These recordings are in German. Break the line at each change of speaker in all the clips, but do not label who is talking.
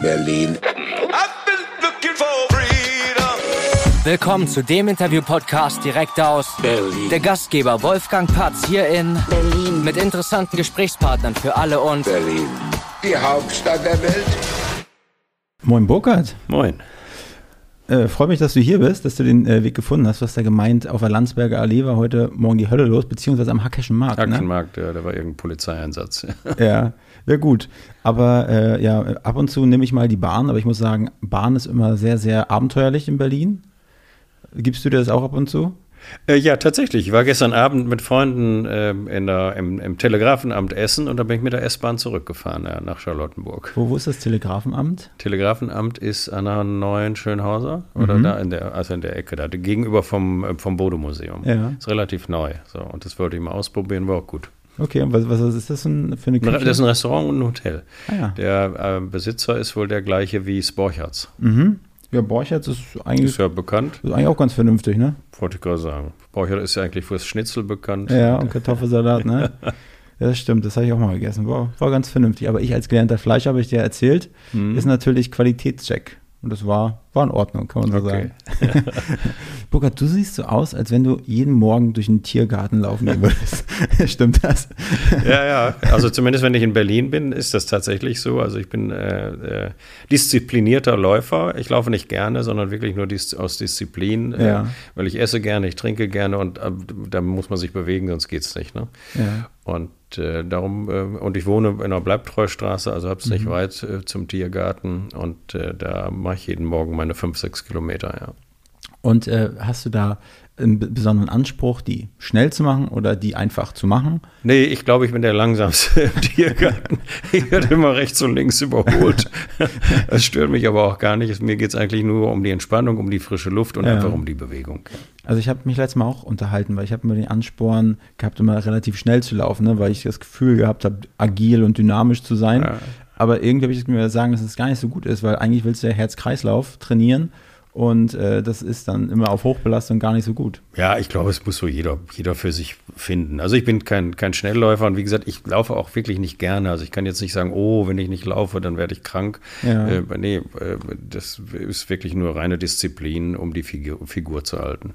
Berlin.
Willkommen zu dem Interview-Podcast direkt aus
Berlin.
der Gastgeber Wolfgang Patz hier in
Berlin.
mit interessanten Gesprächspartnern für alle und
Berlin. Die Hauptstadt der Welt.
Moin Burkhard.
Moin.
Äh, Freue mich, dass du hier bist, dass du den äh, Weg gefunden hast. Du hast ja gemeint, auf der Landsberger Allee war heute Morgen die Hölle los, beziehungsweise am Hackeschen Markt. Ne?
Hackenmarkt, ja, da war irgendein Polizeieinsatz.
Ja, ja gut. Aber äh, ja, ab und zu nehme ich mal die Bahn, aber ich muss sagen, Bahn ist immer sehr, sehr abenteuerlich in Berlin. Gibst du dir das auch ab und zu?
Äh, ja, tatsächlich. Ich war gestern Abend mit Freunden ähm, in der, im, im Telegrafenamt Essen und da bin ich mit der S-Bahn zurückgefahren ja, nach Charlottenburg.
Wo, wo ist das Telegrafenamt?
Telegrafenamt ist an der neuen Schönhauser oder
Mhm.
da in der, also in der Ecke, da gegenüber vom, äh, vom Bode-Museum.
Ja.
Ist relativ neu. So, und das wollte ich mal ausprobieren, war auch gut.
Okay, und was, was ist das denn für eine Küche?
Das ist ein Restaurant und ein Hotel.
Ah, ja.
Der äh, Besitzer ist wohl der gleiche wie Sporcherts.
Mhm. Ja, Borchertz ist eigentlich,
Ist ja bekannt,
ist eigentlich auch ganz vernünftig, ne?
wollte ich gerade sagen. Sporcherts ist ja eigentlich fürs Schnitzel bekannt.
Ja, und Kartoffelsalat, ne? Ja, das stimmt, das habe ich auch mal gegessen. War, war ganz vernünftig. Aber ich als gelernter Fleischer, habe ich dir erzählt,
Mhm.
ist natürlich Qualitätscheck. Und das war, war in Ordnung, kann man so
Okay.
sagen. Burkhard, du siehst so aus, als wenn du jeden Morgen durch einen Tiergarten laufen gehen würdest. Stimmt das?
Ja, ja. Also zumindest wenn ich in Berlin bin, ist das tatsächlich so. Also ich bin äh, äh, disziplinierter Läufer. Ich laufe nicht gerne, sondern wirklich nur dis aus Disziplin, äh,
Ja.
weil ich esse gerne, ich trinke gerne und äh, da muss man sich bewegen, sonst geht's nicht. Ne?
Ja.
Und äh, darum, äh, und ich wohne in der Bleibtreustraße, also habe es nicht weit äh, zum Tiergarten und äh, da mache ich jeden Morgen meine fünf, sechs Kilometer, ja.
Und äh, hast du da einen be- besonderen Anspruch, die schnell zu machen oder die einfach zu machen?
Nee, ich glaube, ich bin der langsamste im Tiergarten. Ich werde immer rechts und links überholt. Das stört mich aber auch gar nicht. Mir geht es eigentlich nur um die Entspannung, um die frische Luft und
Ja.
einfach um die Bewegung.
Also ich habe mich letztes Mal auch unterhalten, weil ich habe immer den Ansporn gehabt, immer relativ schnell zu laufen, ne? weil ich das Gefühl gehabt habe, agil und dynamisch zu sein.
Ja.
Aber irgendwie habe ich mir sagen, dass es gar nicht so gut ist, weil eigentlich willst du ja Herz-Kreislauf trainieren und äh, das ist dann immer auf Hochbelastung gar nicht so gut.
Ja, ich glaube, es muss so jeder, jeder für sich finden. Also ich bin kein, kein Schnellläufer und wie gesagt, ich laufe auch wirklich nicht gerne. Also ich kann jetzt nicht sagen, oh, wenn ich nicht laufe, dann werde ich krank.
Ja.
Äh, nee, äh, das ist wirklich nur reine Disziplin, um die Figur, Figur zu halten.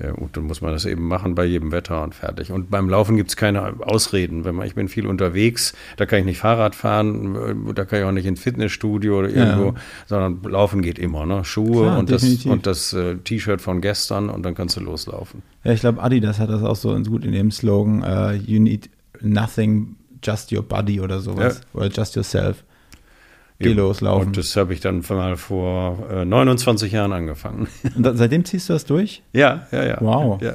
Ja.
Äh, und dann muss man das eben machen bei jedem Wetter und fertig. Und beim Laufen gibt es keine Ausreden. Wenn man, ich bin viel unterwegs, da kann ich nicht Fahrrad fahren, äh, da kann ich auch nicht ins Fitnessstudio oder
Ja.
irgendwo, sondern laufen geht immer. Ne? Schuhe
Klar,
und das, und das äh, T-Shirt von gestern und dann kannst du loslaufen.
Ja, ich glaube, Adidas hat das auch so gut in dem Slogan, äh, you need nothing, just your body oder sowas. Oder just yourself. Geh
Eben.
los, laufen.
Und das habe ich dann mal vor äh, 29 Jahren angefangen.
Und da, seitdem ziehst du das durch?
ja, ja, ja.
Wow.
Ja,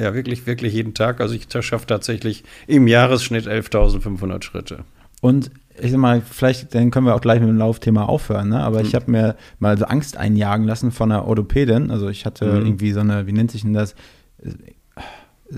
ja, wirklich, wirklich jeden Tag. Also ich schaffe tatsächlich im Jahresschnitt 11.500 Schritte.
Und ich sag mal, vielleicht dann können wir auch gleich mit dem Laufthema aufhören, ne? aber
Hm.
ich habe mir mal so Angst einjagen lassen von einer Orthopädin. Also ich hatte
Mhm.
irgendwie so eine, wie nennt sich denn das?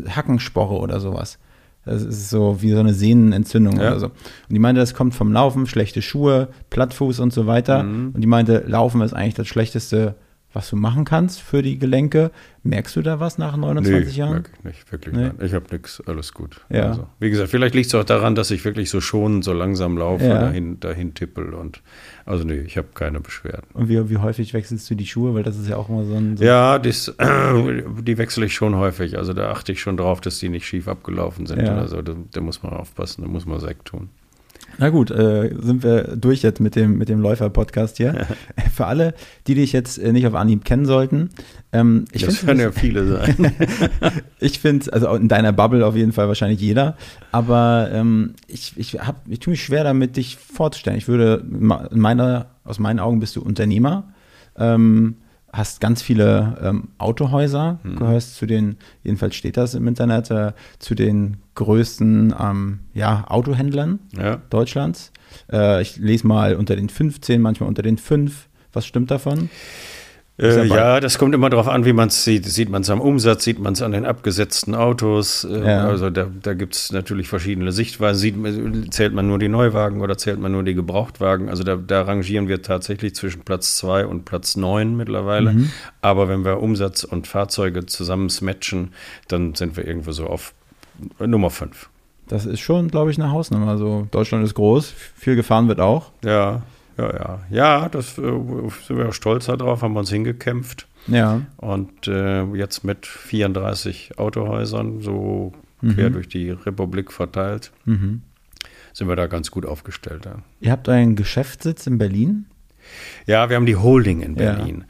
Hackensporre oder sowas. Das ist so wie so eine Sehnenentzündung
Ja.
oder so. Und die meinte, das kommt vom Laufen, schlechte Schuhe, Plattfuß und so weiter.
Mhm.
Und die meinte, Laufen ist eigentlich das Schlechteste, was du machen kannst für die Gelenke. Merkst du da was nach 29 Jahren?
Wirklich nicht, wirklich
Nee.
Ich habe nichts, alles gut.
Ja.
Also, wie gesagt, vielleicht liegt es auch daran, dass ich wirklich so schonend, so langsam laufe,
Ja.
dahin, dahin tippel und also nee, ich habe keine Beschwerden.
Und wie, wie häufig wechselst du die Schuhe? Weil das ist ja auch immer so ein. So
Ja, dies, die wechsle ich schon häufig. Also da achte ich schon drauf, dass die nicht schief abgelaufen sind
Ja.
oder so. Da, da muss man aufpassen, da muss man Sekt tun.
Na gut, äh, sind wir durch jetzt mit dem, mit dem Läufer-Podcast hier. Für alle, die dich jetzt äh, nicht auf Anhieb kennen sollten, ähm, ich
das werden ja viele sein.
ich finde, also in deiner Bubble auf jeden Fall wahrscheinlich jeder, aber ähm, ich, ich, hab, ich tue mich schwer damit, dich vorzustellen. Ich würde, meiner, aus meinen Augen bist du Unternehmer, ähm, hast ganz viele ähm, Autohäuser, gehörst zu den, jedenfalls steht das im Internet, äh, zu den größten ähm, ja, Autohändlern.
ja.
Deutschlands. Äh, ich lese mal unter den 15, manchmal unter den 5. Was stimmt davon?
Äh, ja, das kommt immer darauf an, wie man es sieht. Sieht man es am Umsatz, sieht man es an den abgesetzten Autos. Äh,
Ja.
Also da, da gibt es natürlich verschiedene Sichtweisen. Sieht, zählt man nur die Neuwagen oder zählt man nur die Gebrauchtwagen? Also da, da rangieren wir tatsächlich zwischen Platz 2 und Platz 9 mittlerweile.
Mhm.
Aber wenn wir Umsatz und Fahrzeuge zusammen matchen, dann sind wir irgendwo so auf Nummer 5.
Das ist schon, glaube ich, eine Hausnummer. Also Deutschland ist groß, viel gefahren wird auch.
Ja, ja, ja. Ja, das äh, sind wir stolz darauf, haben wir uns hingekämpft.
Ja.
Und äh, jetzt mit 34 Autohäusern, so quer durch die Republik verteilt,
Mhm.
sind wir da ganz gut aufgestellt. Ja.
Ihr habt euren Geschäftssitz in Berlin?
Ja, wir haben die Holding in
Ja.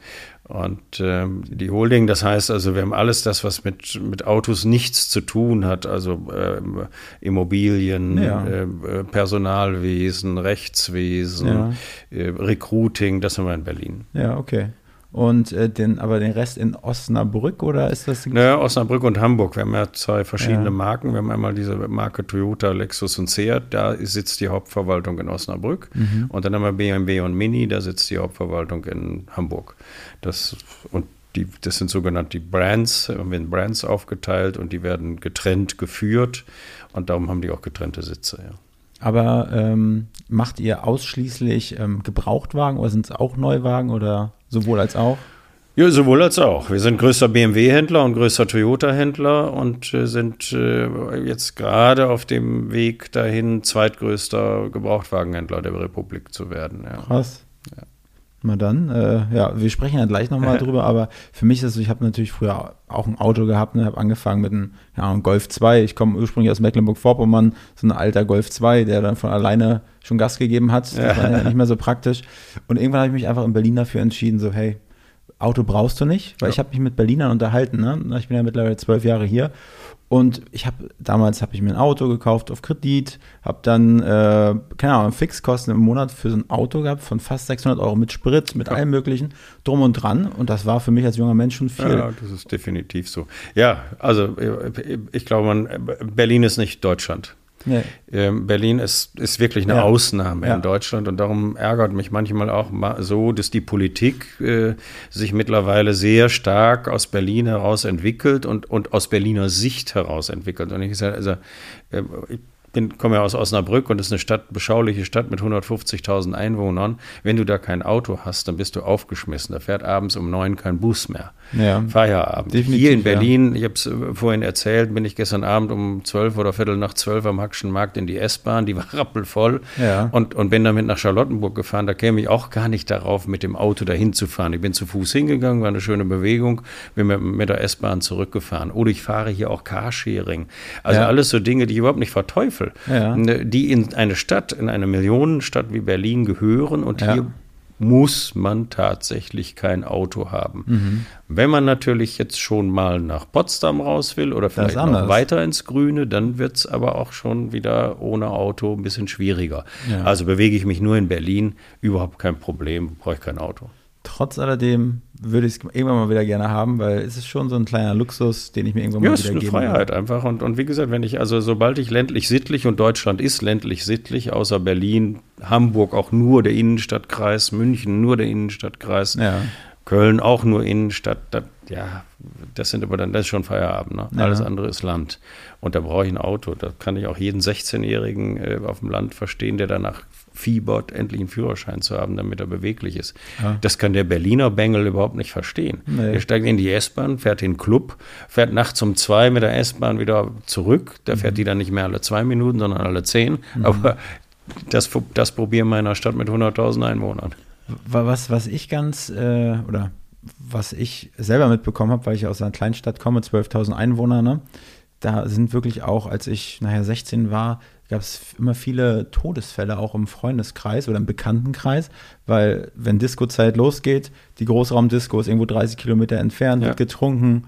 Und ähm, die Holding, das heißt also, wir haben alles das, was mit, mit Autos nichts zu tun hat, also ähm, Immobilien,
Ja.
äh, äh, Personalwesen, Rechtswesen,
Ja.
äh, Recruiting, das haben wir in Berlin.
Ja, okay. Und äh, den, aber den Rest in Osnabrück oder ist das?
Naja, Osnabrück und Hamburg. Wir haben ja zwei verschiedene
Ja.
Marken. Wir haben einmal diese Marke Toyota, Lexus und Seat. Da sitzt die Hauptverwaltung in Osnabrück.
Mhm.
Und dann haben wir BMW und Mini. Da sitzt die Hauptverwaltung in Hamburg. Das, und die, das sind sogenannte Brands. Wir haben in Brands aufgeteilt und die werden getrennt geführt. Und darum haben die auch getrennte Sitze. Ja.
Aber ähm, macht ihr ausschließlich ähm, Gebrauchtwagen oder sind es auch Neuwagen oder sowohl als auch?
Ja, sowohl als auch. Wir sind größter BMW-Händler und größter Toyota-Händler und äh, sind äh, jetzt gerade auf dem Weg dahin, zweitgrößter Gebrauchtwagenhändler der Republik zu werden. Ja.
Krass. Na dann, äh, ja, wir sprechen ja gleich nochmal drüber, aber für mich ist es so, ich habe natürlich früher auch ein Auto gehabt, ne, habe angefangen mit einem, ja, einem Golf 2. Ich komme ursprünglich aus Mecklenburg-Vorpommern, so ein alter Golf 2, der dann von alleine schon Gas gegeben hat. Das war ja nicht mehr so praktisch. Und irgendwann habe ich mich einfach in Berlin dafür entschieden, so, hey, Auto brauchst du nicht, weil
Ja.
ich habe mich mit Berlinern unterhalten. Ne? Ich bin ja mittlerweile zwölf Jahre hier und ich habe damals habe ich mir ein Auto gekauft auf Kredit, habe dann äh, keine Ahnung Fixkosten im Monat für so ein Auto gehabt von fast 600 Euro mit Sprit, mit allem möglichen drum und dran und das war für mich als junger Mensch schon viel.
Ja, das ist definitiv so. Ja, also äh, ich glaube, man, Berlin ist nicht Deutschland.
Nee.
Ähm, Berlin ist, ist wirklich eine
Ja.
Ausnahme
Ja.
in Deutschland und darum ärgert mich manchmal auch so, dass die Politik äh, sich mittlerweile sehr stark aus Berlin heraus entwickelt und, und aus Berliner Sicht heraus entwickelt. Und ich sage, also, äh, ich bin, komme ja aus Osnabrück und das ist eine Stadt, beschauliche Stadt mit 150.000 Einwohnern. Wenn du da kein Auto hast, dann bist du aufgeschmissen. Da fährt abends um neun kein Bus mehr.
Ja.
Feierabend.
Definitiv,
Hier in
ja.
Berlin, ich habe es vorhin erzählt, bin ich gestern Abend um zwölf oder Viertel nach zwölf am Hackschen Markt in die S-Bahn, die war rappelvoll
Ja.
und, und bin damit nach Charlottenburg gefahren. Da käme ich auch gar nicht darauf, mit dem Auto dahin zu fahren. Ich bin zu Fuß hingegangen, war eine schöne Bewegung, bin mit, mit der S-Bahn zurückgefahren. Oder ich fahre hier auch Carsharing. Also
Ja.
alles so Dinge, die ich überhaupt nicht verteufel,
Ja.
Ne, die in eine Stadt, in eine Millionenstadt wie Berlin gehören und
Ja.
hier muss man tatsächlich kein Auto haben.
Mhm.
Wenn man natürlich jetzt schon mal nach Potsdam raus will oder vielleicht noch weiter ins Grüne, dann wird es aber auch schon wieder ohne Auto ein bisschen schwieriger.
Ja.
Also bewege ich mich nur in Berlin, überhaupt kein Problem, brauche ich kein Auto.
Trotz alledem würde ich es irgendwann mal wieder gerne haben, weil es ist schon so ein kleiner Luxus, den ich mir irgendwann
Ja,
mal
es ist
wieder
eine
geben
Freiheit
will.
einfach. Und, und wie gesagt, wenn ich, also sobald ich ländlich sittlich und Deutschland ist ländlich sittlich, außer Berlin, Hamburg auch nur der Innenstadtkreis, München nur der Innenstadtkreis,
Ja.
Köln auch nur Innenstadt, das, ja, das sind aber dann, das ist schon Feierabend. Ne?
Ja.
Alles andere ist Land. Und da brauche ich ein Auto. Da kann ich auch jeden 16-Jährigen äh, auf dem Land verstehen, der danach fiebert, endlich einen Führerschein zu haben, damit er beweglich ist.
Ja.
Das kann der Berliner Bengel überhaupt nicht verstehen.
Nee.
Er steigt in die S-Bahn, fährt in den Club, fährt nachts um zwei mit der S-Bahn wieder zurück. Da
Mhm.
fährt die dann nicht mehr alle zwei Minuten, sondern alle zehn. Aber das, das probieren wir in einer Stadt mit 100.000 Einwohnern.
Wa- Was, was ich ganz, äh, oder was ich selber mitbekommen habe, weil ich aus einer Kleinstadt komme, 12.000 Einwohner, ne? da sind wirklich auch, als ich nachher 16 war, gab es immer viele Todesfälle auch im Freundeskreis oder im Bekanntenkreis, weil wenn Disco-Zeit losgeht, die Großraumdisco ist irgendwo 30 Kilometer entfernt,
Ja.
wird getrunken,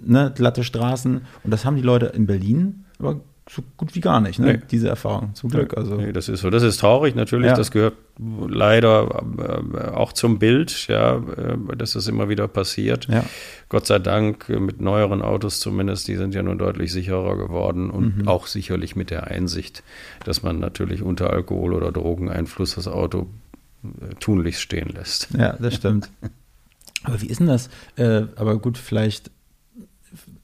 ne, glatte Straßen und das haben die Leute in Berlin aber so gut wie gar nicht, ne?
Nee.
diese Erfahrung, zum Glück. Also.
Nee, das ist so. Das ist traurig natürlich.
Ja.
Das gehört leider äh, auch zum Bild, ja, äh, dass das immer wieder passiert.
Ja.
Gott sei Dank äh, mit neueren Autos zumindest, die sind ja nun deutlich sicherer geworden und
Mhm.
auch sicherlich mit der Einsicht, dass man natürlich unter Alkohol- oder Drogeneinfluss das Auto tunlichst stehen lässt.
Ja, das stimmt. Aber wie ist denn das? Äh, aber gut, vielleicht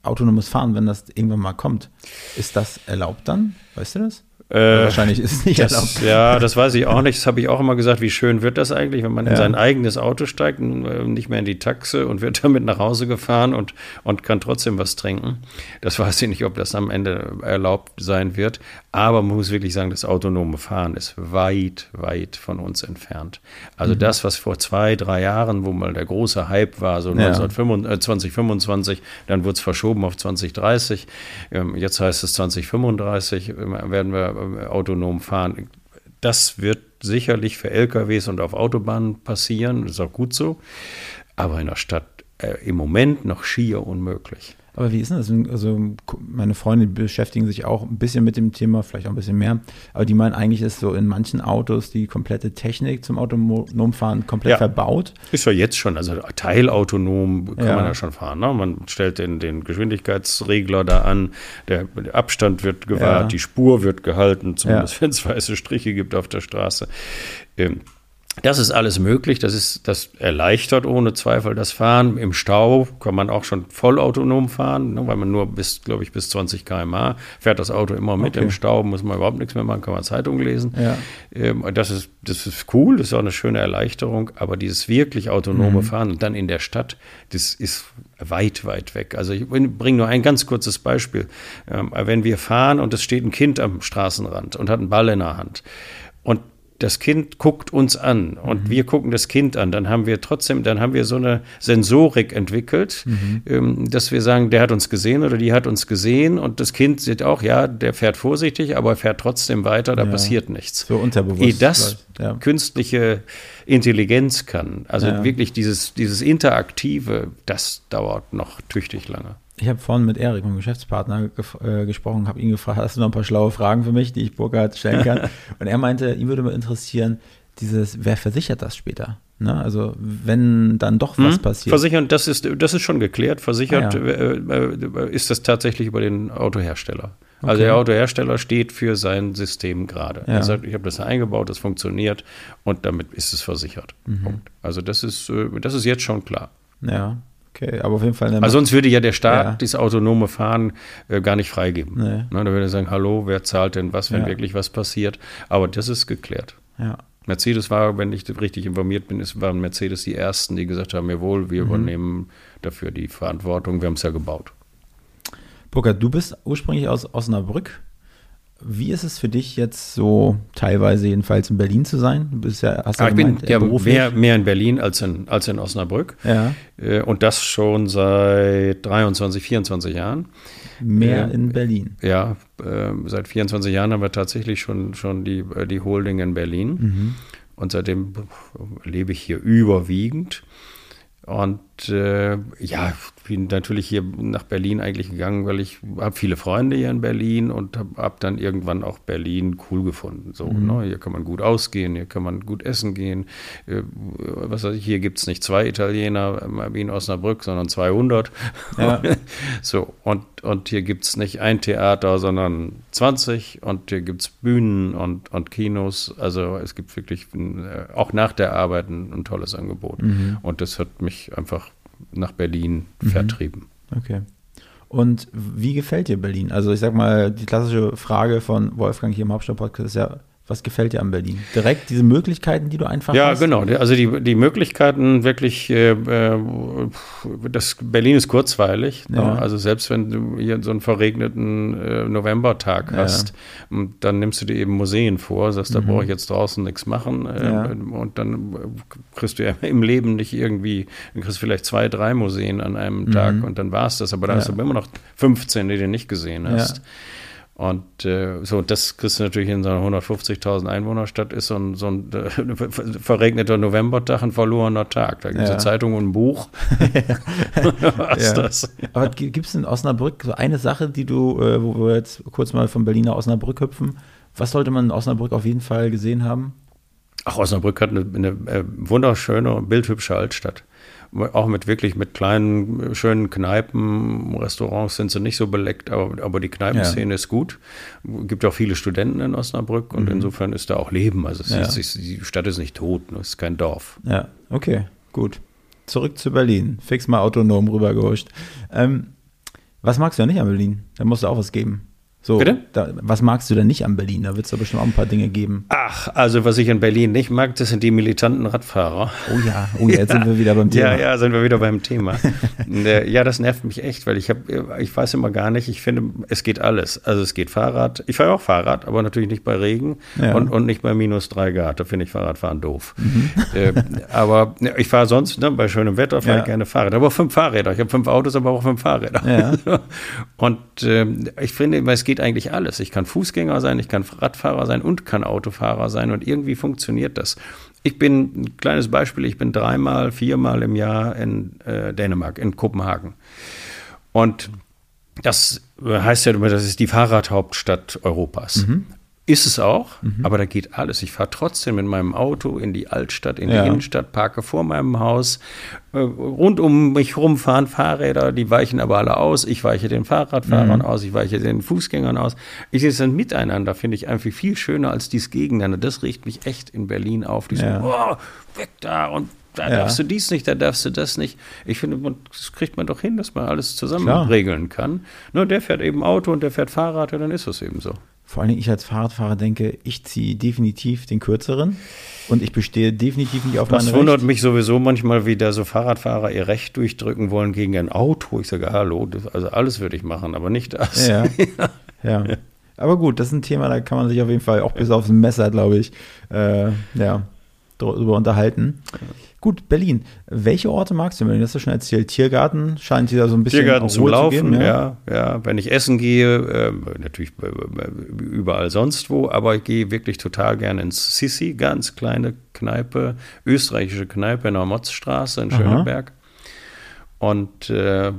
autonomes Fahren, wenn das irgendwann mal kommt. Ist das erlaubt dann? Weißt du das?
Äh,
wahrscheinlich ist es nicht
das,
erlaubt.
Ja, das weiß ich auch nicht. Das habe ich auch immer gesagt. Wie schön wird das eigentlich, wenn man in
Ja.
sein eigenes Auto steigt, äh, nicht mehr in die Taxe und wird damit nach Hause gefahren und, und kann trotzdem was trinken. Das weiß ich nicht, ob das am Ende erlaubt sein wird. Aber man muss wirklich sagen, das autonome Fahren ist weit, weit von uns entfernt. Also das, was vor zwei, drei Jahren, wo mal der große Hype war, so
Ja.
1925, äh, 2025, dann wurde es verschoben auf 2030. Ähm, Jetzt heißt es 2035, äh, werden wir autonom fahren. Das wird sicherlich für LKWs und auf Autobahnen passieren, das ist auch gut so. Aber in der Stadt äh, im Moment noch schier unmöglich.
Aber wie ist denn das? Also, meine Freunde beschäftigen sich auch ein bisschen mit dem Thema, vielleicht auch ein bisschen mehr. Aber die meinen, eigentlich ist so in manchen Autos die komplette Technik zum autonomen Fahren komplett
Ja.
verbaut.
Ist ja jetzt schon, also teilautonom kann
Ja.
man ja schon fahren. Ne? Man stellt den, den Geschwindigkeitsregler da an, der, der Abstand wird gewahrt,
Ja.
die Spur wird gehalten, zumindest wenn es weiße Striche gibt auf der Straße. Ähm, das ist alles möglich, das, ist, das erleichtert ohne Zweifel das Fahren. Im Stau kann man auch schon vollautonom fahren, ne, weil man nur bis, glaube ich, bis 20 km/h fährt das Auto immer mit.
Okay.
Im Stau muss man überhaupt nichts mehr machen, kann man Zeitung lesen.
Ja.
Ähm, das, ist, das ist cool, das ist auch eine schöne Erleichterung, aber dieses wirklich autonome Fahren und dann in der Stadt, das ist weit, weit weg. Also ich bringe nur ein ganz kurzes Beispiel. Ähm, wenn wir fahren und es steht ein Kind am Straßenrand und hat einen Ball in der Hand und das Kind guckt uns an und wir gucken das Kind an, dann haben wir trotzdem, dann haben wir so eine Sensorik entwickelt, ähm, dass wir sagen, der hat uns gesehen oder die hat uns gesehen und das Kind sieht auch, ja, der fährt vorsichtig, aber er fährt trotzdem weiter, da
Ja.
passiert nichts.
So unterbewusst.
Ehe das
ja.
künstliche Intelligenz kann, also
Ja.
wirklich dieses, dieses Interaktive, das dauert noch tüchtig lange.
Ich habe vorhin mit Erik, meinem Geschäftspartner, äh, gesprochen, habe ihn gefragt, hast du noch ein paar schlaue Fragen für mich, die ich Burkhard stellen kann? Und er meinte, ihn würde mal interessieren, dieses, wer versichert das später? Ne? Also wenn dann doch was
Hm?
passiert.
Versichern, das ist, das ist schon geklärt. Versichert
Ah, ja.
äh, äh, ist das tatsächlich über den Autohersteller. Also
Okay.
der Autohersteller steht für sein System gerade.
Ja.
Er sagt, ich habe das eingebaut, das funktioniert und damit ist es versichert.
Mhm.
Punkt. Also das ist, äh, das ist jetzt schon klar.
ja, okay, aber auf jeden Fall.
Also sonst würde ja der Staat
Ja.
dieses autonome Fahren äh, gar nicht freigeben.
Nee.
Ne, da würde er sagen, hallo, wer zahlt denn was, wenn
Ja.
wirklich was passiert? Aber das ist geklärt.
ja.
Mercedes war, wenn ich richtig informiert bin, ist, waren Mercedes die ersten, die gesagt haben, jawohl,
Mhm.
wir übernehmen dafür die Verantwortung, wir haben es ja gebaut.
Burkhard, du bist ursprünglich aus Osnabrück. Wie ist es für dich jetzt so teilweise jedenfalls in Berlin zu sein? Du bist ja, hast ja
ich bin
gemeint,
ja
äh, beruflich.
mehr, mehr in Berlin als in, als in Osnabrück.
ja,
Äh, Und das schon seit 23, 24 Jahren.
mehr
Ja.
in Berlin.
Ja, äh, seit 24 Jahren haben wir tatsächlich schon, schon die, äh, die Holding in Berlin.
Mhm.
Und seitdem lebe ich hier überwiegend. Und äh, ja, bin natürlich hier nach Berlin eigentlich gegangen, weil ich habe viele Freunde hier in Berlin und habe hab dann irgendwann auch Berlin cool gefunden. So,
Mhm.
ne? Hier kann man gut ausgehen, hier kann man gut essen gehen. Äh, was weiß ich, hier gibt es nicht zwei Italiener äh, wie in Osnabrück, sondern 200.
Ja.
so, und, und hier gibt es nicht ein Theater, sondern 20 und hier gibt es Bühnen und, und Kinos. Also es gibt wirklich äh, auch nach der Arbeit ein, ein tolles Angebot.
Mhm.
Und das hat mich einfach nach Berlin vertrieben.
Okay. Und wie gefällt dir Berlin? Also ich sag mal, die klassische Frage von Wolfgang hier im Hauptstadt-Podcast ist ja, was gefällt dir an Berlin? Direkt diese Möglichkeiten, die du einfach
Ja,
hast?
genau. Also die, die Möglichkeiten wirklich, äh, äh, das Berlin ist kurzweilig.
Ja.
Ne? Also selbst wenn du hier so einen verregneten äh, Novembertag
Ja.
hast, dann nimmst du dir eben Museen vor, sagst, da
Mhm.
brauche ich jetzt draußen nichts machen. Äh,
Ja.
Und dann kriegst du ja im Leben nicht irgendwie, dann kriegst du vielleicht zwei, drei Museen an einem Tag und dann war es das. Aber da hast
Mhm. Ja.
du immer noch 15, die du nicht gesehen hast. Und äh, so, das kriegst du natürlich in so einer 150.000 Einwohnerstadt, ist so ein, so ein äh, verregneter Novembertag ein verlorener Tag. Da gibt es
Ja.
eine Zeitung und ein Buch. Was
Ja.
das?
Aber gibt es in Osnabrück so eine Sache, die du, äh, wo wir jetzt kurz mal von Berlin nach Osnabrück hüpfen, was sollte man in Osnabrück auf jeden Fall gesehen haben?
Ach, Osnabrück hat eine, eine äh, wunderschöne, bildhübsche Altstadt. Auch mit wirklich mit kleinen, schönen Kneipen, Restaurants sind sie nicht so beleckt, aber, aber die Kneipenszene ist gut. Gibt auch viele Studenten in Osnabrück und insofern ist da auch Leben. Also
Ja.
ist, ist, die Stadt ist nicht tot, ne? es ist kein Dorf.
Ja, okay, gut. Zurück zu Berlin. Fix mal autonom rübergehuscht. Ähm, was magst du ja nicht an Berlin? Da musst du auch was geben. So? Da, was magst du denn nicht an Berlin? Da wird es da bestimmt auch ein paar Dinge geben.
Ach, also was ich in Berlin nicht mag, das sind die militanten Radfahrer.
Oh ja, oh ja, jetzt sind wir wieder beim Thema.
Ja, ja, sind wir wieder beim Thema. Äh, ja, das nervt mich echt, weil ich habe, ich weiß immer gar nicht, ich finde, es geht alles. Also es geht Fahrrad, ich fahre auch Fahrrad, aber natürlich nicht bei Regen
Ja.
und, und nicht bei minus drei Grad. Da finde ich Fahrradfahren doof. Äh, aber ne, ich fahre sonst, ne, bei schönem Wetter fahre
Ja.
ich gerne Fahrrad. Aber auch fünf Fahrräder. Ich habe fünf Autos, aber auch fünf Fahrräder.
Ja.
Und ähm, ich finde, es geht eigentlich alles. Ich kann Fußgänger sein, ich kann Radfahrer sein und kann Autofahrer sein und irgendwie funktioniert das. Ich bin, ein kleines Beispiel, ich bin dreimal, viermal im Jahr in äh, Dänemark, in Kopenhagen. Und das heißt ja immer, das ist die Fahrradhauptstadt Europas. Ist es auch, aber da geht alles. Ich fahre trotzdem in meinem Auto in die Altstadt, in
Ja.
die Innenstadt, parke vor meinem Haus. Äh, Rund um mich rum fahren Fahrräder, die weichen aber alle aus. Ich weiche den Fahrradfahrern aus, ich weiche den Fußgängern aus. Ich sehe es dann miteinander, finde ich einfach viel schöner als dieses Gegeneinander. Das riecht mich echt in Berlin auf. Die
Ja.
so, oh, weg da und da
Ja.
darfst du dies nicht, da darfst du das nicht. Ich finde, man, das kriegt man doch hin, dass man alles zusammen
Klar.
regeln kann. Nur der fährt eben Auto und der fährt Fahrrad, ja, dann ist es eben so.
Vor allen Dingen, ich als Fahrradfahrer denke, ich ziehe definitiv den kürzeren und ich bestehe definitiv nicht auf
Das
meine
wundert
Recht.
mich sowieso manchmal, wie da so Fahrradfahrer ihr Recht durchdrücken wollen gegen ein Auto. Ich sage, hallo, das, also alles würde ich machen, aber nicht das.
Ja, ja. Aber gut, das ist ein Thema, da kann man sich auf jeden Fall auch bis aufs Messer, glaube ich, äh, ja, darüber unterhalten. Gut, Berlin. Welche Orte magst du? Das hast du schon erzählt. Tiergarten scheint dir da so ein bisschen
Tiergarten zum Laufen,
zu geben.
ja. ja, Wenn ich essen gehe, äh, natürlich äh, überall sonst wo, aber ich gehe wirklich total gerne ins Sissi, ganz kleine Kneipe, österreichische Kneipe in der Motzstraße in
Aha.
Und äh,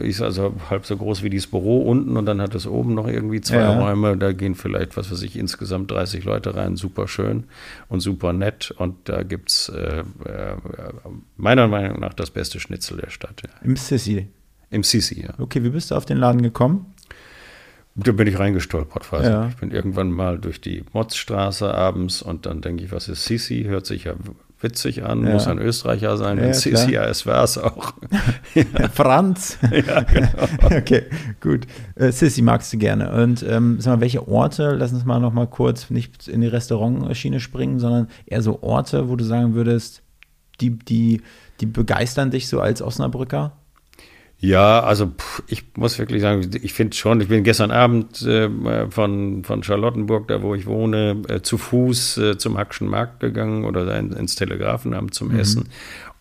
ist also halb so groß wie dieses Büro unten und dann hat es oben noch irgendwie zwei
Ja.
Räume. Da gehen vielleicht, was weiß ich, insgesamt 30 Leute rein. Super schön und super nett. Und da gibt es äh, äh, meiner Meinung nach das beste Schnitzel der Stadt. Ja.
Im Sissi.
Im Sisi, ja.
Okay, wie bist du auf den Laden gekommen?
Da bin ich reingestolpert quasi.
Ja.
Ich bin irgendwann mal durch die Motzstraße abends und dann denke ich, was ist Sisi? Hört sich ja witzig an,
Ja.
muss ein Österreicher sein. Wenn ja, es war es auch.
Franz.
ja, genau.
okay, gut. Äh, Sissy magst du gerne. Und ähm, sag mal, welche Orte, lass uns mal noch mal kurz nicht in die Restaurantschiene springen, sondern eher so Orte, wo du sagen würdest, die, die, die begeistern dich so als Osnabrücker?
Ja, also pff, ich muss wirklich sagen, ich finde schon, ich bin gestern Abend äh, von, von Charlottenburg, da wo ich wohne, äh, zu Fuß äh, zum Hackschen Markt gegangen oder ins Telegrafenamt zum Essen.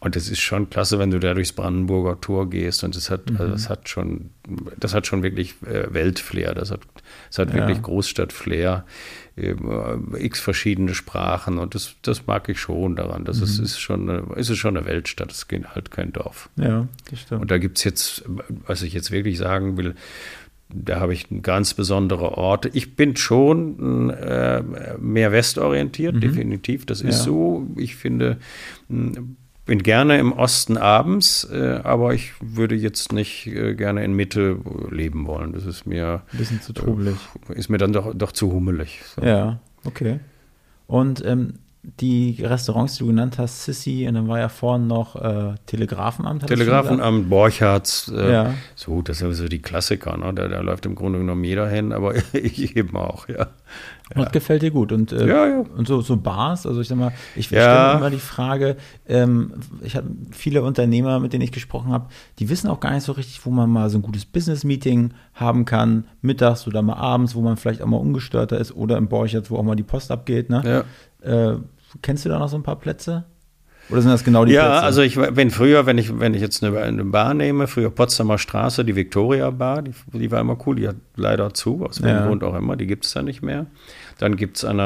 Und es ist schon klasse, wenn du da durchs Brandenburger Tor gehst. Und das hat, also das hat schon, das hat schon wirklich äh, Weltflair. Das hat, das hat
Ja.
wirklich Großstadtflair, äh, x verschiedene Sprachen. Und das, das mag ich schon daran. Das ist, ist schon, eine, ist es schon eine Weltstadt. Es ist halt kein Dorf.
Ja, das stimmt.
Und da gibt es jetzt, was ich jetzt wirklich sagen will, da habe ich ganz besondere Orte. Ich bin schon äh, mehr westorientiert, definitiv. Das ist
Ja.
so. Ich finde, bin gerne im Osten abends, äh, aber ich würde jetzt nicht äh, gerne in Mitte leben wollen. Das ist mir,
Ein bisschen zu trubelig.
ist mir dann doch, doch zu hummelig. So.
Ja, okay. Und ähm, die Restaurants, die du genannt hast, Sissy, und dann war ja vorhin noch äh, Telegrafenamt.
Telegrafenamt, Borchards, äh,
Ja.
so, das sind so die Klassiker, ne? da, da läuft im Grunde genommen jeder hin, aber ich eben auch, ja.
Und das gefällt dir gut. Und, äh,
Ja, ja.
und so, so Bars, also ich sag mal, ich stelle immer die Frage, ähm, ich habe viele Unternehmer, mit denen ich gesprochen habe, die wissen auch gar nicht so richtig, wo man mal so ein gutes Business-Meeting haben kann, mittags oder mal abends, wo man vielleicht auch mal ungestörter ist oder im Borchert, wo auch mal die Post abgeht. Ne? Äh, kennst du da noch so ein paar Plätze? Oder sind das genau die
Ja,
Plätze?
also ich bin früher, wenn ich, wenn ich jetzt eine, eine Bar nehme, früher Potsdamer Straße, die Victoria Bar, die, die war immer cool, die hat leider zu, aus welchem
Ja.
Grund auch immer, die gibt es da nicht mehr. Dann gibt es am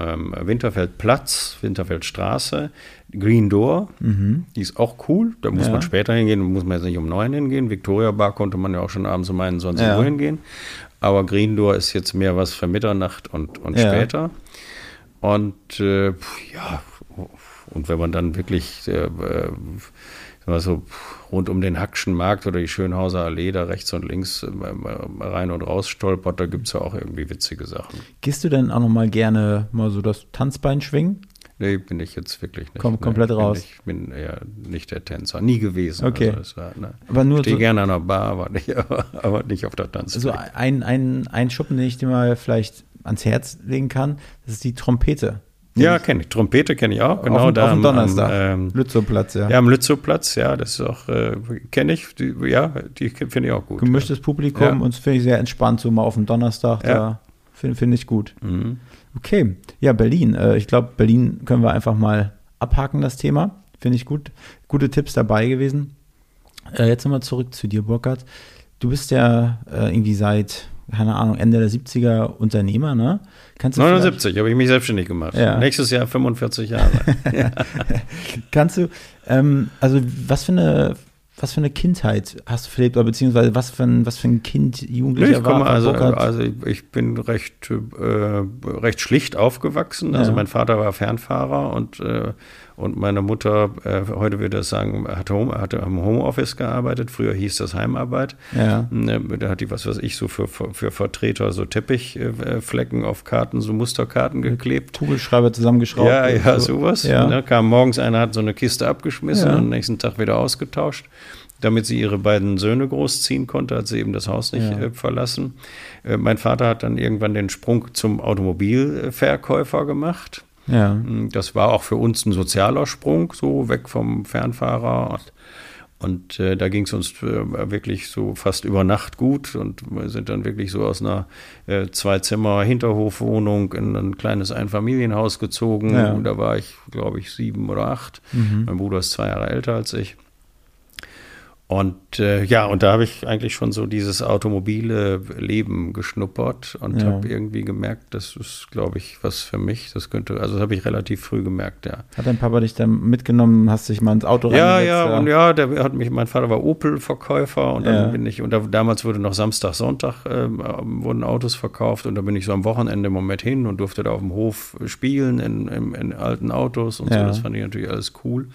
ähm, Winterfeldplatz, Winterfeldstraße, Green Door, die ist auch cool, da muss
Ja.
man später hingehen, da muss man jetzt nicht um neun hingehen. Victoria Bar konnte man ja auch schon abends um 21
Ja.
Uhr hingehen. Aber Green Door ist jetzt mehr was für Mitternacht und, und
Ja.
später. Und äh, ja, und wenn man dann wirklich äh, äh, so rund um den Hackschen Markt oder die Schönhauser Allee da rechts und links äh, rein und raus stolpert, da gibt es ja auch irgendwie witzige Sachen.
Gehst du denn auch noch mal gerne mal so das Tanzbein schwingen?
Nee, bin ich jetzt wirklich nicht.
Komm,
Nee,
komplett
bin
raus.
Ich bin ja nicht der Tänzer, nie gewesen.
Okay.
Also war, ne.
Aber nur
Stehe
so-
gerne an der Bar, aber nicht, aber nicht auf der Tanzfläche.
So ein, ein, ein Schuppen, den ich dir mal vielleicht ans Herz legen kann, das ist die Trompete.
Ja, kenne ich. Trompete kenne ich auch. Genau
auf,
da
auf dem
am-
Donnerstag.
Am, ähm,
Lützowplatz, ja.
ja, am Lützowplatz, ja, das ist auch, äh, kenne ich. Die, ja, die finde ich auch gut.
Gemischtes Publikum
Ja.
und das finde ich sehr entspannt, so mal auf dem Donnerstag.
Ja.
Da finde find ich gut.
Mhm.
Okay, ja, Berlin. Äh, ich glaube, Berlin können wir einfach mal abhaken, das Thema. Finde ich gut. Gute Tipps dabei gewesen. Äh, jetzt nochmal zurück zu dir, Burkhard. Du bist ja äh, irgendwie seit, keine Ahnung, Ende der 70er Unternehmer, ne? Kannst du vielleicht-
79 habe ich mich selbstständig gemacht.
Ja.
Nächstes Jahr 45 Jahre.
Kannst du, ähm, also was für eine, was für eine Kindheit hast du verlebt, oder beziehungsweise was für ein, was für ein Kind,
Nee,
Jugendlicher
ich komme
war
also, also ich, bin recht, äh, recht schlicht aufgewachsen. Also
Ja.
mein Vater war Fernfahrer und, äh, und meine Mutter, äh, heute würde ich sagen, hat Home, hatte am Homeoffice gearbeitet. Früher hieß das Heimarbeit.
Ja.
Ne, Da hat die, was weiß ich, so für, für, Vertreter so Teppichflecken auf Karten, so Musterkarten geklebt.
Kugelschreiber zusammengeschraubt.
Ja, ja,
so.
sowas.
Ja.
Ne, kam morgens einer, hat so eine Kiste abgeschmissen
Ja.
und am nächsten Tag wieder ausgetauscht, damit sie ihre beiden Söhne großziehen konnte, hat sie eben das Haus nicht
Ja.
äh, verlassen. Äh, mein Vater hat dann irgendwann den Sprung zum Automobilverkäufer gemacht.
Ja.
Mm, Das war auch für uns ein sozialer Sprung, so weg vom Fernfahrer. Und, äh, da ging es uns äh, wirklich so fast über Nacht gut und wir sind dann wirklich so aus einer äh, Zwei-Zimmer-Hinterhofwohnung in ein kleines Einfamilienhaus gezogen.
Ja.
Da war ich, glaube ich, sieben oder acht. Mein Bruder ist zwei Jahre älter als ich. Und äh, ja, und da habe ich eigentlich schon so dieses automobile Leben geschnuppert und
Ja.
habe irgendwie gemerkt, das ist, glaube ich, was für mich. Das könnte, also das habe ich relativ früh gemerkt, ja.
Hat dein Papa dich dann mitgenommen, hast dich mal ins Auto
Ja,
reingesetzt,
ja, und ja, der hat mich, mein Vater war Opel-Verkäufer und dann
Ja.
bin ich, und da, damals wurde noch Samstag, Sonntag ähm, wurden Autos verkauft und da bin ich so am Wochenende mal mit hin und durfte da auf dem Hof spielen in, in, in alten Autos und so.
Ja.
Das fand ich natürlich alles cool.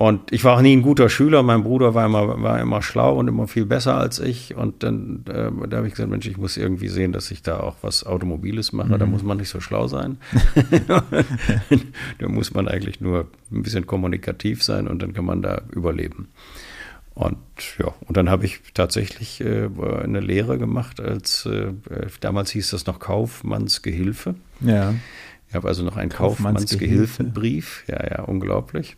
Und ich war auch nie ein guter Schüler. Mein Bruder war immer, war immer schlau und immer viel besser als ich. Und dann äh, da habe ich gesagt, Mensch, ich muss irgendwie sehen, dass ich da auch was Automobiles mache. Da muss man nicht so schlau sein. da muss man eigentlich nur ein bisschen kommunikativ sein und dann kann man da überleben. Und ja, und dann habe ich tatsächlich äh, eine Lehre gemacht als, äh, damals hieß das noch Kaufmannsgehilfe.
Ja.
Ich habe also noch einen
Kaufmannsgehilfe.
Kaufmannsgehilfenbrief. Ja, ja, unglaublich.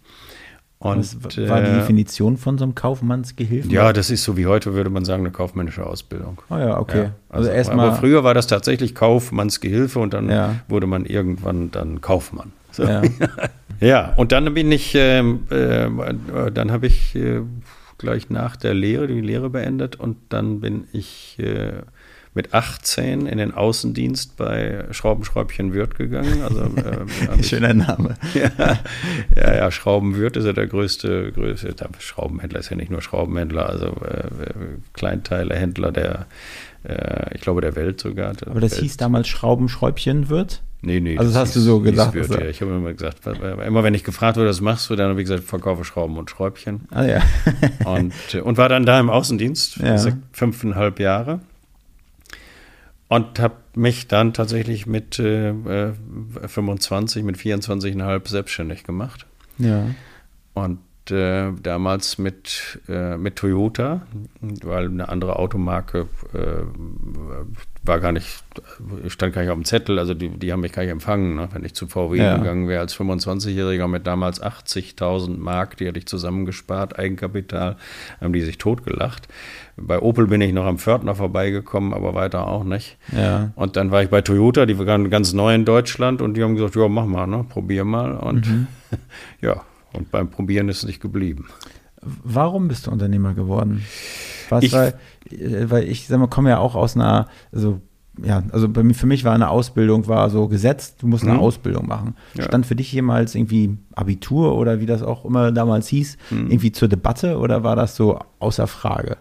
Und,
Was war die
äh,
Definition von so einem Kaufmannsgehilfen?
Ja, das ist so wie heute würde man sagen, eine kaufmännische Ausbildung.
Oh ja, okay.
Ja,
also,
also,
erstmal.
aber früher war das tatsächlich Kaufmannsgehilfe und dann
Ja.
wurde man irgendwann dann Kaufmann. So.
Ja.
Ja, und dann bin ich, ähm, äh, dann habe ich äh, gleich nach der Lehre die Lehre beendet und dann bin ich äh, mit 18 in den Außendienst bei Schraubenschräubchen Wirth gegangen. Also, äh,
Schöner Name.
ja, ja, ja, Schraubenwirth ist ja der größte, größte Schraubenhändler ist ja nicht nur Schraubenhändler, also äh, Kleinteilehändler der, äh, ich glaube, der Welt sogar. Der
Aber das
Welt.
hieß damals Schraubenschräubchen wird.
Nee, nee.
Also das hast du so
hieß
gesagt,
Wirth,
also.
ja. Ich habe immer gesagt, immer wenn ich gefragt wurde, was machst du, dann habe ich gesagt, verkaufe Schrauben und Schräubchen.
Ah ja.
Und, äh, und war dann da im Außendienst,
Ja.
fünfeinhalb Jahre. Und habe mich dann tatsächlich mit äh, äh, 25, mit 24,5 selbstständig gemacht.
ja.
Und äh, damals mit, äh, mit Toyota, weil eine andere Automarke äh, war gar nicht, stand gar nicht auf dem Zettel, also die, die haben mich gar nicht empfangen, ne? wenn ich zu VW
Ja.
gegangen wäre als 25-Jähriger mit damals 80.000 Mark, die hatte ich zusammengespart, Eigenkapital, haben die sich totgelacht. Bei Opel bin ich noch am Pförtner vorbeigekommen, aber weiter auch nicht.
Ja.
Und dann war ich bei Toyota, die waren ganz neu in Deutschland und die haben gesagt, ja, mach mal, ne? probier mal. Und ja, und beim Probieren ist es nicht geblieben.
Warum bist du Unternehmer geworden? Was,
Ich-
weil, äh, weil ich sag mal, komme ja auch aus einer, also ja, also mir, für mich war eine Ausbildung war so gesetzt, du musst eine
Mhm.
Ausbildung machen.
Ja.
Stand für dich jemals irgendwie Abitur oder wie das auch immer damals hieß,
Hm.
irgendwie zur Debatte oder war das so außer Frage?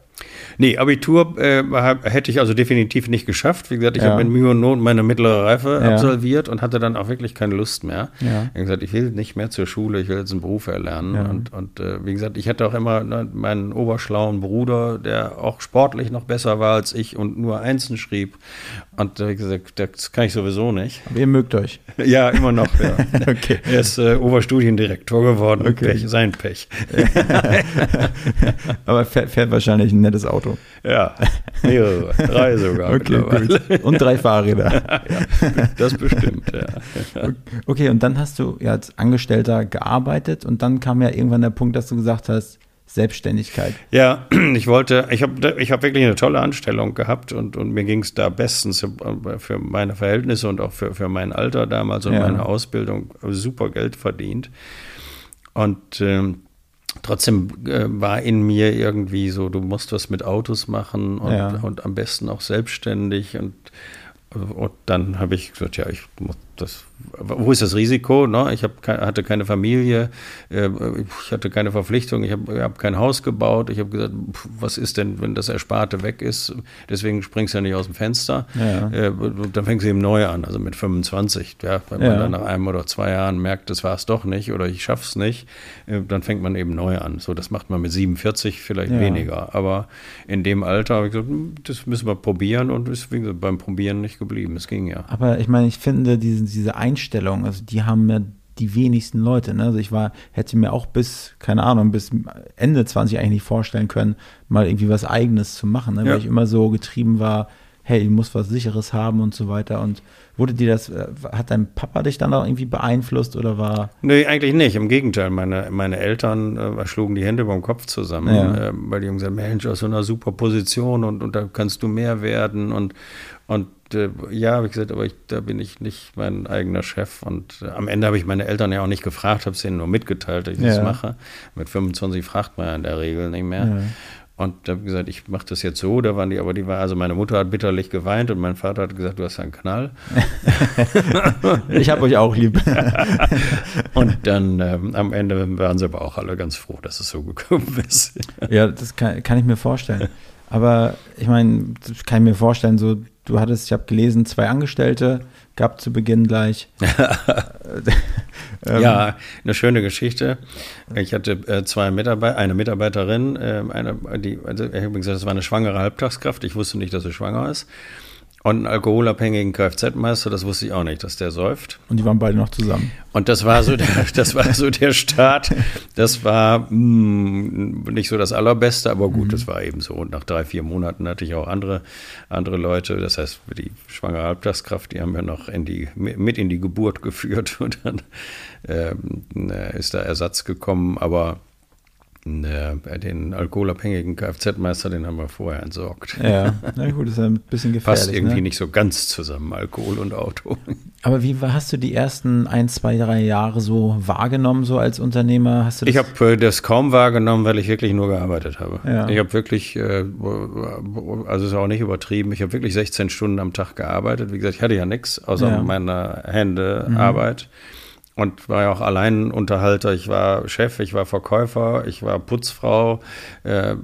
Nee, Abitur äh, hätte ich also definitiv nicht geschafft. Wie gesagt, ich
Ja.
habe mit Mühe und Not meine mittlere Reife
Ja.
absolviert und hatte dann auch wirklich keine Lust mehr.
Ja.
Ich habe gesagt, ich will nicht mehr zur Schule, ich will jetzt einen Beruf erlernen.
Ja.
Und, und äh, wie gesagt, ich hatte auch immer ne, meinen oberschlauen Bruder, der auch sportlich noch besser war als ich und nur Einsen schrieb. Und äh, wie gesagt, das kann ich sowieso nicht.
Aber ihr mögt euch.
Ja, immer noch. Ja.
Okay.
Er ist äh, Oberstudiendirektor geworden.
Okay.
Pech, sein Pech.
Aber fährt, fährt wahrscheinlich ein nettes Auto.
Ja, mehrere, drei sogar
Okay, gut. Und drei Fahrräder.
Das bestimmt, ja.
Okay, und dann hast du ja als Angestellter gearbeitet und dann kam ja irgendwann der Punkt, dass du gesagt hast, Selbstständigkeit.
Ja, ich wollte, ich habe ich hab wirklich eine tolle Anstellung gehabt und, und mir ging es da bestens äh, für meine Verhältnisse und auch für, für mein Alter damals und
Ja.
meine Ausbildung super Geld verdient. Und ähm, trotzdem äh, war in mir irgendwie so, du musst was mit Autos machen und,
Ja.
und am besten auch selbstständig und und dann habe ich gesagt, ja, ich muss das, wo ist das Risiko? Ne? Ich hab, hatte keine Familie, äh, ich hatte keine Verpflichtung, ich habe hab kein Haus gebaut. Ich habe gesagt, was ist denn, wenn das Ersparte weg ist? Deswegen springst du ja nicht aus dem Fenster.
Ja.
Äh, dann fängst du eben neu an, also mit 25. Ja? Wenn man
Ja.
dann nach einem oder zwei Jahren merkt, das war es doch nicht oder ich schaff's nicht, äh, dann fängt man eben neu an. So, das macht man mit 47 vielleicht
Ja.
weniger. Aber in dem Alter habe ich gesagt, hm, das müssen wir probieren und ist beim Probieren nicht geblieben. Es ging ja.
Aber ich meine, ich finde diese, diese Einstellung, also die haben ja die wenigsten Leute. Ne? Also ich war, hätte mir auch bis, keine Ahnung, bis Ende 20 eigentlich nicht vorstellen können, mal irgendwie was Eigenes zu machen, ne?
Ja.
weil ich immer so getrieben war, hey, du musst was Sicheres haben und so weiter. Und wurde dir das, äh, hat dein Papa dich dann auch irgendwie beeinflusst oder war,
Nee, eigentlich nicht. Im Gegenteil, meine, meine Eltern äh, schlugen die Hände beim Kopf zusammen,
Ja.
äh, weil die haben gesagt, Mensch, aus so einer super Position und, und da kannst du mehr werden und, und äh, ja, habe ich gesagt, aber ich, da bin ich nicht mein eigener Chef und äh, am Ende habe ich meine Eltern ja auch nicht gefragt, habe es ihnen nur mitgeteilt, dass ich das
Ja.
mache. Mit 25 fragt man ja in der Regel nicht mehr.
Ja.
Und habe gesagt, ich mache das jetzt so. Da waren die, aber die war, also meine Mutter hat bitterlich geweint und mein Vater hat gesagt, du hast einen Knall.
ich habe euch auch lieb.
Und dann ähm, am Ende waren sie aber auch alle ganz froh, dass es so gekommen ist.
Ja, das kann, kann ich mir vorstellen. Aber ich meine, das kann ich mir vorstellen, so, du hattest, ich habe gelesen, zwei Angestellte, gab zu Beginn gleich. Ähm,
Ja, eine schöne Geschichte. Ich hatte äh, zwei Mitarbeiter, eine Mitarbeiterin, äh, eine, die, also ich habe gesagt, das war eine schwangere Halbtagskraft. Ich wusste nicht, dass sie schwanger ist. Und einen alkoholabhängigen Kfz-Meister, das wusste ich auch nicht, dass der säuft.
Und die waren beide noch zusammen.
Und das war so der, das war so der Start. Das war mh, nicht so das Allerbeste, aber gut, das war eben so. Und nach drei, vier Monaten hatte ich auch andere, andere Leute. Das heißt, die schwangere Halbtagskraft, die haben wir noch in die, mit in die Geburt geführt. Und dann ähm, ist da Ersatz gekommen. Aber äh, den alkoholabhängigen Kfz-Meister, den haben wir vorher entsorgt.
Ja, na gut, ist ja ein bisschen gefährlich.
Passt irgendwie
ne?
nicht so ganz zusammen, Alkohol und Auto.
Aber wie hast du die ersten ein, zwei, drei Jahre so wahrgenommen, so als Unternehmer? Hast du
Ich habe äh, das kaum wahrgenommen, weil ich wirklich nur gearbeitet habe.
Ja.
Ich habe wirklich, äh, also ist auch nicht übertrieben, ich habe wirklich 16 Stunden am Tag gearbeitet. Wie gesagt, ich hatte ja nichts außer
Ja. Mhm.
meiner Hände Arbeit. Und war ja auch Alleinunterhalter. Ich war Chef, ich war Verkäufer, ich war Putzfrau. Äh,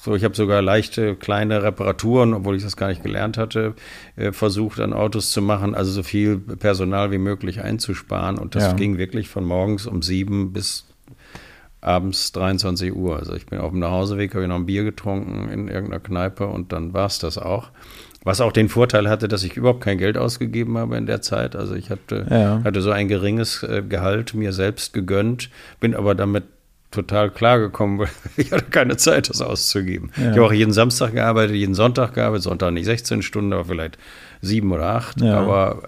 so, ich habe sogar leichte kleine Reparaturen, obwohl ich das gar nicht gelernt hatte, äh, versucht an Autos zu machen. Also so viel Personal wie möglich einzusparen. Und das
Ja.
ging wirklich von morgens um sieben bis abends 23 Uhr. Also ich bin auf dem Nachhauseweg, habe ich noch ein Bier getrunken in irgendeiner Kneipe und dann war es das auch. Was auch den Vorteil hatte, dass ich überhaupt kein Geld ausgegeben habe in der Zeit. Also ich hatte,
Ja.
hatte so ein geringes äh, Gehalt mir selbst gegönnt, bin aber damit total klargekommen, weil ich hatte keine Zeit, das auszugeben.
Ja.
Ich habe auch jeden Samstag gearbeitet, jeden Sonntag gearbeitet, Sonntag nicht 16 Stunden, aber vielleicht sieben oder acht,
Ja.
aber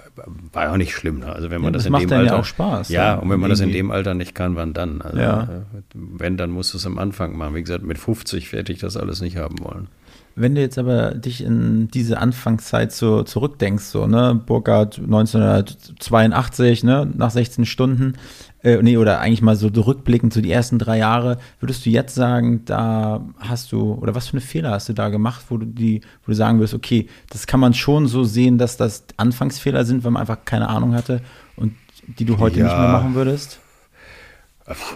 war ja auch nicht schlimm. Ne? Also wenn man
Ja,
das,
das
in
macht
dem
dann ja
Alter
auch Spaß,
Ja, und wenn man das in
irgendwie.
dem Alter nicht kann, wann dann? Also, äh, wenn, dann musst du es am Anfang machen. Wie gesagt, mit 50 hätte ich das alles nicht haben wollen.
Wenn du jetzt aber dich in diese Anfangszeit so zurückdenkst, so, ne, Burkhardt 1982, ne, nach 16 Stunden, äh, nee, oder eigentlich mal so rückblickend, so die ersten drei Jahre, würdest du jetzt sagen, da hast du, oder was für eine Fehler hast du da gemacht, wo du die, wo du sagen würdest, okay, das kann man schon so sehen, dass das Anfangsfehler sind, weil man einfach keine Ahnung hatte und die du heute
Ja.
nicht mehr machen würdest?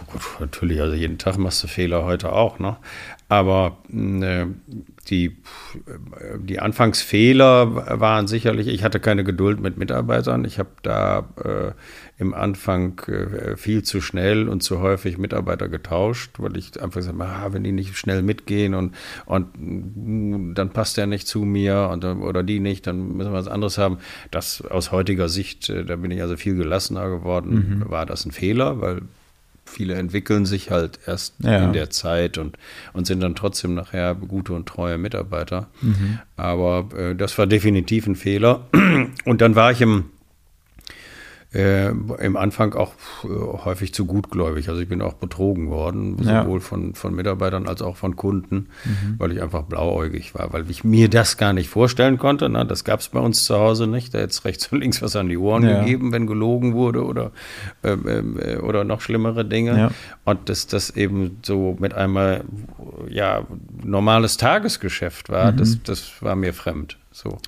Gut, natürlich, also jeden Tag machst du Fehler heute auch, ne? Aber äh, die, die Anfangsfehler waren sicherlich, ich hatte keine Geduld mit Mitarbeitern. Ich habe da äh, im Anfang äh, viel zu schnell und zu häufig Mitarbeiter getauscht, weil ich einfach gesagt habe, ah, wenn die nicht schnell mitgehen und, und mm, dann passt der nicht zu mir und, oder die nicht, dann müssen wir was anderes haben. Das aus heutiger Sicht, äh, da bin ich also viel gelassener geworden, mhm. war das ein Fehler, weil viele entwickeln sich halt erst ja. in der Zeit und, und sind dann trotzdem nachher gute und treue Mitarbeiter. Mhm. Aber äh, das war definitiv ein Fehler. Und dann war ich im äh, im Anfang auch äh, häufig zu gutgläubig. Also ich bin auch betrogen worden, ja. sowohl von, von Mitarbeitern als auch von Kunden, mhm. weil ich einfach blauäugig war, weil ich mir das gar nicht vorstellen konnte. Na, das gab es bei uns zu Hause nicht. Da hätte es rechts und links was an die Ohren ja. gegeben, wenn gelogen wurde oder, ähm, äh, oder noch schlimmere Dinge. Ja. Und dass das eben so mit einmal ja, normales Tagesgeschäft war, mhm. das, das war mir fremd. So.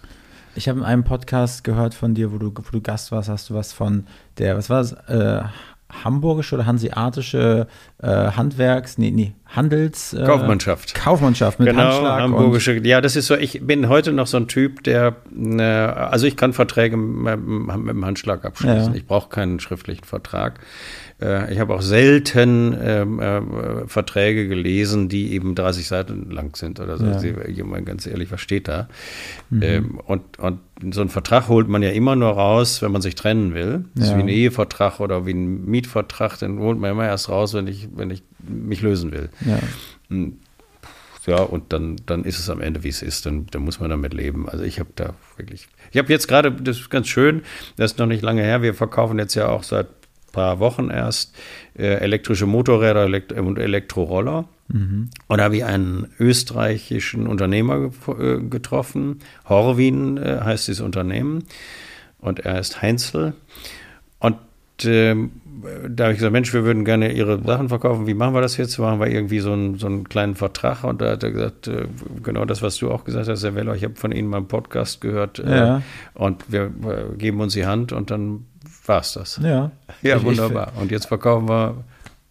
Ich habe in einem Podcast gehört von dir, wo du, wo du Gast warst, hast du was von der, was war das, äh, hamburgische oder hanseatische äh, Handwerks, nee, nee, Handels...
Äh, Kaufmannschaft.
Kaufmannschaft
mit genau, Handschlag. hamburgische, ja, das ist so, ich bin heute noch so ein Typ, der, äh, also ich kann Verträge mit, mit dem Handschlag abschließen. Ja. Ich brauche keinen schriftlichen Vertrag. Äh, ich habe auch selten ähm, äh, Verträge gelesen, die eben 30 Seiten lang sind oder so. Ja. Jemand ganz ehrlich, was steht da? Mhm. Ähm, und, und so einen Vertrag holt man ja immer nur raus, wenn man sich trennen will. Das ja. ist wie ein Ehevertrag oder wie ein Mietvertrag, den holt man immer erst raus, wenn ich, wenn ich mich lösen will. Ja. Hm. Ja, und dann, dann ist es am Ende, wie es ist. Dann, dann muss man damit leben. Also ich habe da wirklich. Ich habe jetzt gerade, das ist ganz schön, das ist noch nicht lange her. Wir verkaufen jetzt ja auch seit paar Wochen erst äh, elektrische Motorräder Elekt und Elektroroller. Mhm. Und da habe ich einen österreichischen Unternehmer äh, getroffen. Horwin äh, heißt dieses Unternehmen. Und er ist Heinzel. Und ähm, da habe ich gesagt, Mensch, wir würden gerne Ihre Sachen verkaufen. Wie machen wir das jetzt? Machen wir irgendwie so einen, so einen kleinen Vertrag? Und da hat er gesagt, äh, genau das, was du auch gesagt hast, Herr Weller, ich habe von Ihnen mal einen Podcast gehört. Äh, ja. Und wir äh, geben uns die Hand und dann war es das.
Ja.
Ja, ich, wunderbar. Ich, und jetzt verkaufen wir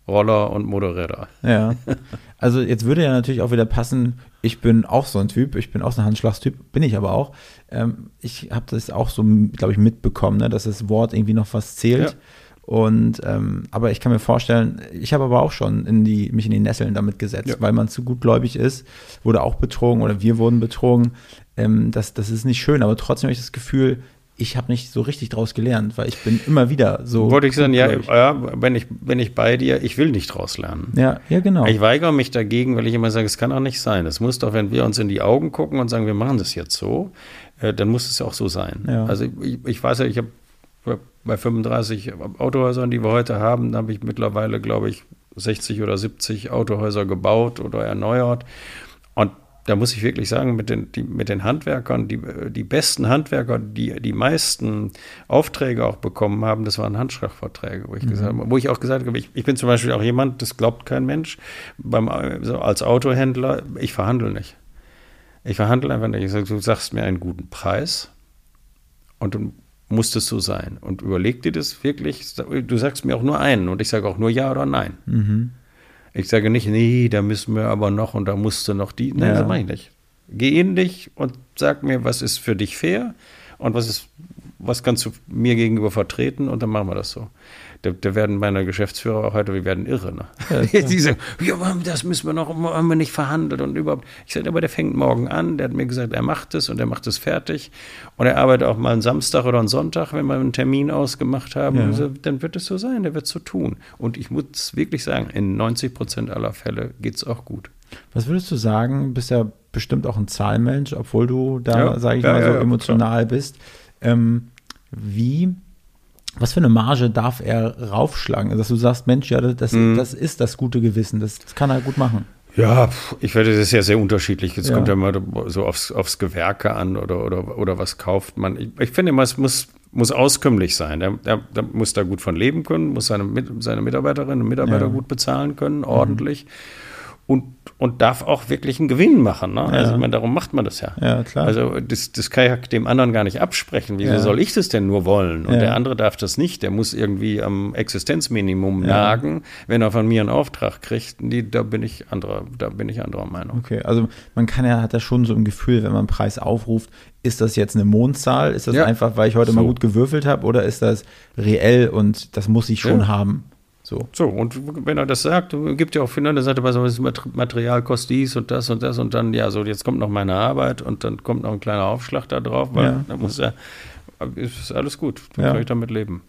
Roller und Motorräder.
Ja. Also jetzt würde ja natürlich auch wieder passen, ich bin auch so ein Typ, ich bin auch so ein Handschlagstyp, bin ich aber auch. Ähm, ich habe das auch so, glaube ich, mitbekommen, ne, dass das Wort irgendwie noch was zählt. Ja. Und ähm, aber ich kann mir vorstellen, ich habe aber auch schon in die, mich in die Nesseln damit gesetzt, ja. weil man zu gutgläubig ist, wurde auch betrogen oder wir wurden betrogen. Ähm, das, das ist nicht schön, aber trotzdem habe ich das Gefühl, ich habe nicht so richtig daraus gelernt, weil ich bin immer wieder so.
Wollte ich sagen, ja, ja, bin ich, bin ich bei dir, ich will nicht daraus lernen.
Ja, ja, genau.
Ich weigere mich dagegen, weil ich immer sage, es kann auch nicht sein. Es muss doch, wenn wir uns in die Augen gucken und sagen, wir machen das jetzt so, äh, dann muss es ja auch so sein. Ja. Also ich, ich weiß ja, ich habe bei 35 Autohäusern, die wir heute haben, habe ich mittlerweile, glaube ich, 60 oder 70 Autohäuser gebaut oder erneuert. Da muss ich wirklich sagen, mit den, die, mit den Handwerkern, die, die besten Handwerker, die die meisten Aufträge auch bekommen haben, das waren Handschlagverträge, wo ich, mhm. gesagt, wo ich auch gesagt habe, ich, ich, bin zum Beispiel auch jemand, das glaubt kein Mensch, beim, also als Autohändler, ich verhandle nicht. Ich verhandle einfach nicht. Ich sage, du sagst mir einen guten Preis und dann muss das so sein. Und überleg dir das wirklich, du sagst mir auch nur einen und ich sage auch nur ja oder nein. Mhm. Ich sage nicht, nee, da müssen wir aber noch und da musst du noch die. Nein, ja. das mache ich nicht. Geh in dich und sag mir, was ist für dich fair und was ist, was kannst du mir gegenüber vertreten und dann machen wir das so. Da, da werden meine Geschäftsführer auch heute, wir werden irre. Ne? Ja, die sagen, ja, das müssen wir noch, haben wir nicht verhandelt und überhaupt. Ich sage, aber der fängt morgen an, der hat mir gesagt, er macht es und er macht es fertig. Und er arbeitet auch mal einen Samstag oder einen Sonntag, wenn wir einen Termin ausgemacht haben. Ja. So, dann wird es so sein, der wird es so tun. Und ich muss wirklich sagen, in 90 Prozent aller Fälle geht es auch gut.
Was würdest du sagen? Du bist ja bestimmt auch ein Zahlmensch, obwohl du da, ja, sage ich mal, so emotional bist. Ähm, wie was für eine Marge darf er raufschlagen? Also, dass du sagst, Mensch, ja, das, mm. das ist das gute Gewissen, das, das kann er gut machen.
Ja, ich werde das ja sehr unterschiedlich. Es ja. kommt ja mal so aufs, aufs Gewerke an oder, oder, oder was kauft man. Ich, ich finde immer, es muss, muss auskömmlich sein. Der, der, der, muss da gut von leben können, muss seine, seine Mitarbeiterinnen und Mitarbeiter ja. gut bezahlen können, ordentlich. Mhm. Und, und darf auch wirklich einen Gewinn machen. Ne? Also ich meine, darum macht man das ja.
Ja, klar.
Also das, das kann ja dem anderen gar nicht absprechen. Wieso
Ja.
soll ich das denn nur wollen? Und
Ja.
der andere darf das nicht. Der muss irgendwie am Existenzminimum nagen, wenn er von mir einen Auftrag kriegt. Die, da bin ich anderer, da bin ich anderer Meinung.
Okay, also man kann ja, hat ja schon so ein Gefühl, wenn man einen Preis aufruft, ist das jetzt eine Mondzahl? Ist das
Ja.
einfach, weil ich heute mal
So.
gut gewürfelt habe oder ist das reell und das muss ich schon
Ja.
haben? So.
So, und wenn er das sagt, gibt ja auch viele, der sagt, was das Material kostet dies und das und das und dann, ja, so, jetzt kommt noch meine Arbeit und dann kommt noch ein kleiner Aufschlag da drauf, weil
Ja.
da muss er, ist alles gut, dann
Ja.
kann ich damit leben.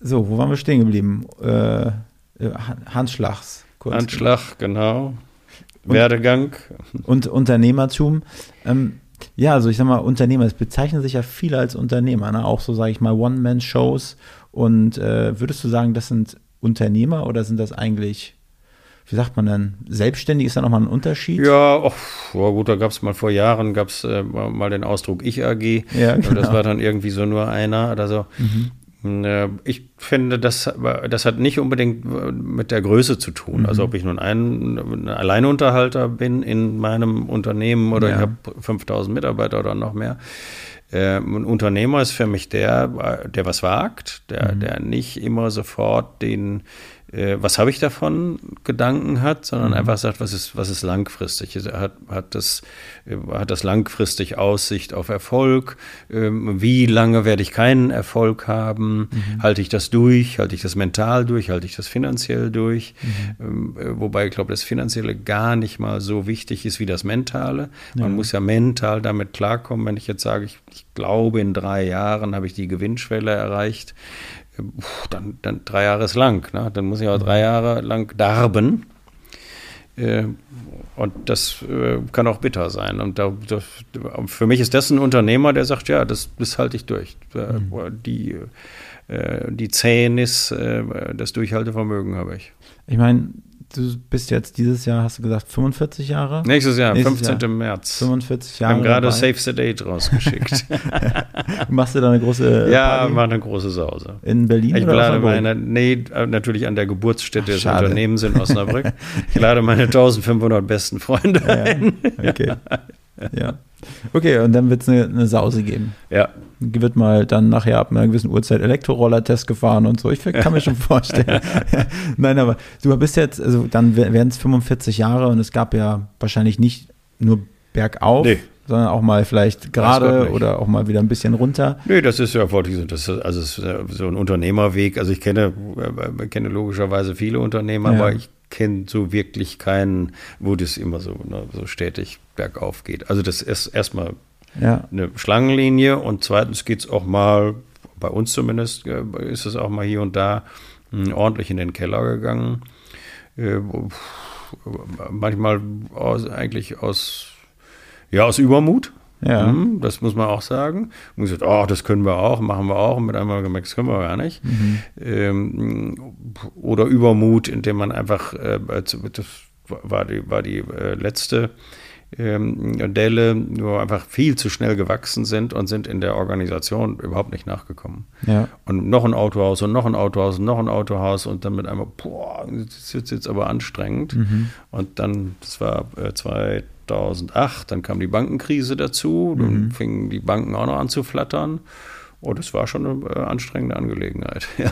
So, wo waren wir stehen geblieben? Äh, Handschlags. Kunst.
Anschlag, genau. Werdegang.
Und Unternehmertum. Ähm, ja, also ich sag mal, Unternehmer, es bezeichnen sich ja viele als Unternehmer, ne? auch so, sage ich mal, One-Man-Shows. Und äh, würdest du sagen, das sind Unternehmer oder sind das eigentlich, wie sagt man denn, selbstständig? Ist da nochmal ein Unterschied?
Ja, och, ja gut, da gab es mal vor Jahren, gab es äh, mal den Ausdruck Ich AG.
Ja,
Und Das
genau. Mhm.
war dann irgendwie so nur einer oder so. Äh, Ich finde, das, das hat nicht unbedingt mit der Größe zu tun.
Mhm.
Also ob ich nun ein, ein Alleinunterhalter bin in meinem Unternehmen oder
Ja.
ich habe 5000 Mitarbeiter oder noch mehr. Äh, Ein Unternehmer ist für mich der, der was wagt, der,
Mhm.
der nicht immer sofort den, äh, was habe ich davon, Gedanken hat, sondern
Mhm.
einfach sagt, was ist, was ist langfristig. Er hat, hat, das, äh, hat das langfristig Aussicht auf Erfolg? Ähm, Wie lange werde ich keinen Erfolg haben?
Mhm.
Halte ich das durch? Halte ich das mental durch? Halte ich das finanziell durch?
Mhm.
Ähm, äh, Wobei ich glaube, das Finanzielle gar nicht mal so wichtig ist wie das Mentale. Man muss ja mental damit klarkommen, wenn ich jetzt sage, ich, ich glaube, in drei Jahren habe ich die Gewinnschwelle erreicht. Dann, dann drei Jahre ist lang. Ne? Dann muss ich auch drei Jahre lang darben. Äh, Und das äh, kann auch bitter sein. Und da, das, für mich ist das ein Unternehmer, der sagt, ja, das, das halte ich durch. Äh, Die, äh, die Zähnis, äh, das Durchhaltevermögen habe ich.
Ich meine, du bist jetzt dieses Jahr, hast du gesagt, 45 Jahre?
Nächstes Jahr,
Nächstes
15.
Jahr.
März.
45
Wir
Jahre.
haben gerade
dabei.
Save the Date rausgeschickt.
Machst du da eine große
ja,
Party
war eine große Sause.
in Berlin
Ich
oder
lade meine, nee, äh, natürlich an der Geburtsstätte
Ach,
des. Unternehmens in Osnabrück. Ich lade meine 1500 besten Freunde ein.
Ja, okay. ja. Okay, und dann wird es eine, eine Sause geben.
Ja,
Wird mal dann nachher ab einer gewissen Uhrzeit Elektroroller-Test gefahren und so. Ich kann mir schon vorstellen. Nein, aber du bist jetzt, also dann werden es 45 Jahre und es gab ja wahrscheinlich nicht nur bergauf,
Nee.
sondern auch mal vielleicht gerade oder auch mal wieder ein bisschen runter.
Nee, das ist ja ich so, das ist, also ist äh, so ein Unternehmerweg. Also ich kenne, äh, kenne logischerweise viele Unternehmer,
Ja.
aber ich kenne so wirklich keinen, wo das immer so, ne, so stetig bergauf geht. Also das ist erstmal
Ja.
eine Schlangenlinie und zweitens geht es auch mal, bei uns zumindest, äh, ist es auch mal hier und da mh, ordentlich in den Keller gegangen. Äh, manchmal aus, eigentlich aus, ja, aus Übermut.
Ja.
Mhm, das muss man auch sagen. Und gesagt, oh, das können wir auch, machen wir auch. Und mit einmal gemerkt, das können wir gar nicht.
Mhm.
Ähm, oder Übermut, indem man einfach, äh, das war die, war die äh, letzte ähm, Delle, wo einfach viel zu schnell gewachsen sind und sind in der Organisation überhaupt nicht nachgekommen.
Ja.
Und noch ein Autohaus und noch ein Autohaus und noch ein Autohaus und dann mit einmal, boah, das ist jetzt, aber anstrengend. Und dann, das war äh, 2008, dann kam die Bankenkrise dazu, dann fingen die Banken auch noch an zu flattern. Oh, das war schon eine äh, anstrengende Angelegenheit. Ja.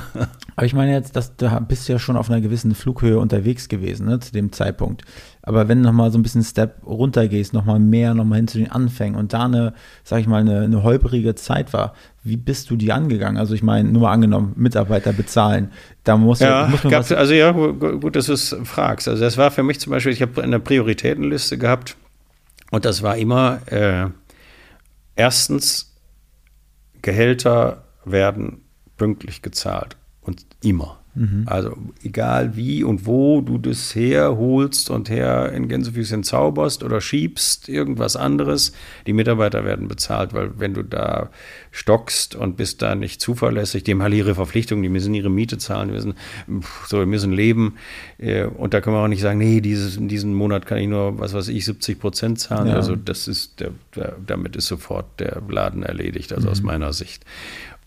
Aber ich meine jetzt, dass du bist ja schon auf einer gewissen Flughöhe unterwegs gewesen, ne, zu dem Zeitpunkt. Aber wenn du nochmal so ein bisschen Step runter gehst, nochmal mehr, nochmal hin zu den Anfängen und da eine, sag ich mal, eine, eine holprige Zeit war, wie bist du die angegangen? Also ich meine, nur mal angenommen, Mitarbeiter bezahlen, da muss,
Ja,
muss man
gab's,
was,
also ja, gu- gu- gut, dass du es fragst. Also das war für mich zum Beispiel, ich habe eine Prioritätenliste gehabt und das war immer äh, erstens, Gehälter werden pünktlich gezahlt und immer. Also egal wie und wo du das herholst und her in Gänsefüßchen zauberst oder schiebst, irgendwas anderes, die Mitarbeiter werden bezahlt, weil wenn du da stockst und bist da nicht zuverlässig, die haben alle ihre Verpflichtungen, die müssen ihre Miete zahlen, die müssen, so, müssen leben äh, und da kann man auch nicht sagen, nee, dieses, in diesem Monat kann ich nur, was weiß ich, 70 Prozent zahlen,
Ja.
also das ist, der, der, damit ist sofort der Laden erledigt, also aus meiner Sicht.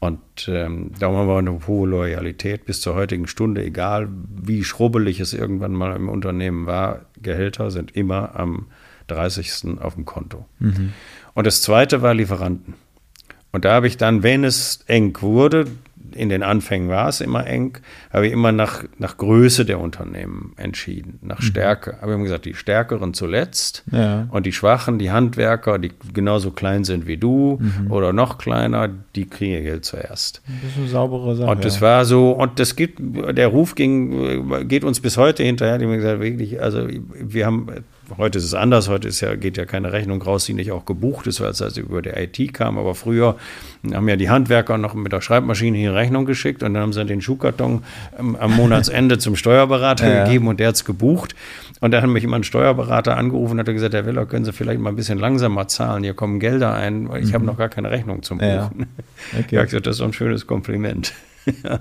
Und ähm, darum haben wir eine hohe Loyalität bis zur heutigen Stunde, egal wie schrubbelig es irgendwann mal im Unternehmen war. Gehälter sind immer am 30. auf dem Konto. Mhm. Und das zweite war Lieferanten. Und da habe ich dann, wenn es eng wurde, in den Anfängen war es immer eng, habe ich immer nach, nach Größe der Unternehmen entschieden, nach mhm. Stärke. Habe ich immer gesagt, die Stärkeren zuletzt ja. und die Schwachen, die Handwerker, die genauso klein sind wie du mhm. oder noch kleiner, die kriegen Geld zuerst.
Das ist eine saubere Sache.
Und das war so, und das gibt, der Ruf ging, geht uns bis heute hinterher, die haben gesagt, wirklich, also wir haben Heute ist es anders, heute ist ja, geht ja keine Rechnung raus, die nicht auch gebucht ist, weil es also über die IT kam. Aber früher haben ja die Handwerker noch mit der Schreibmaschine hier Rechnung geschickt und dann haben sie den Schuhkarton am, am Monatsende zum Steuerberater ja. gegeben und der hat es gebucht. Und da hat mich immer ein Steuerberater angerufen und hat gesagt, Herr Weller, können Sie vielleicht mal ein bisschen langsamer zahlen? Hier kommen Gelder ein, weil ich mhm. habe noch gar keine Rechnung zum Buchen. Ja. Okay. Ich habe gesagt, das ist so ein schönes Kompliment.
ja.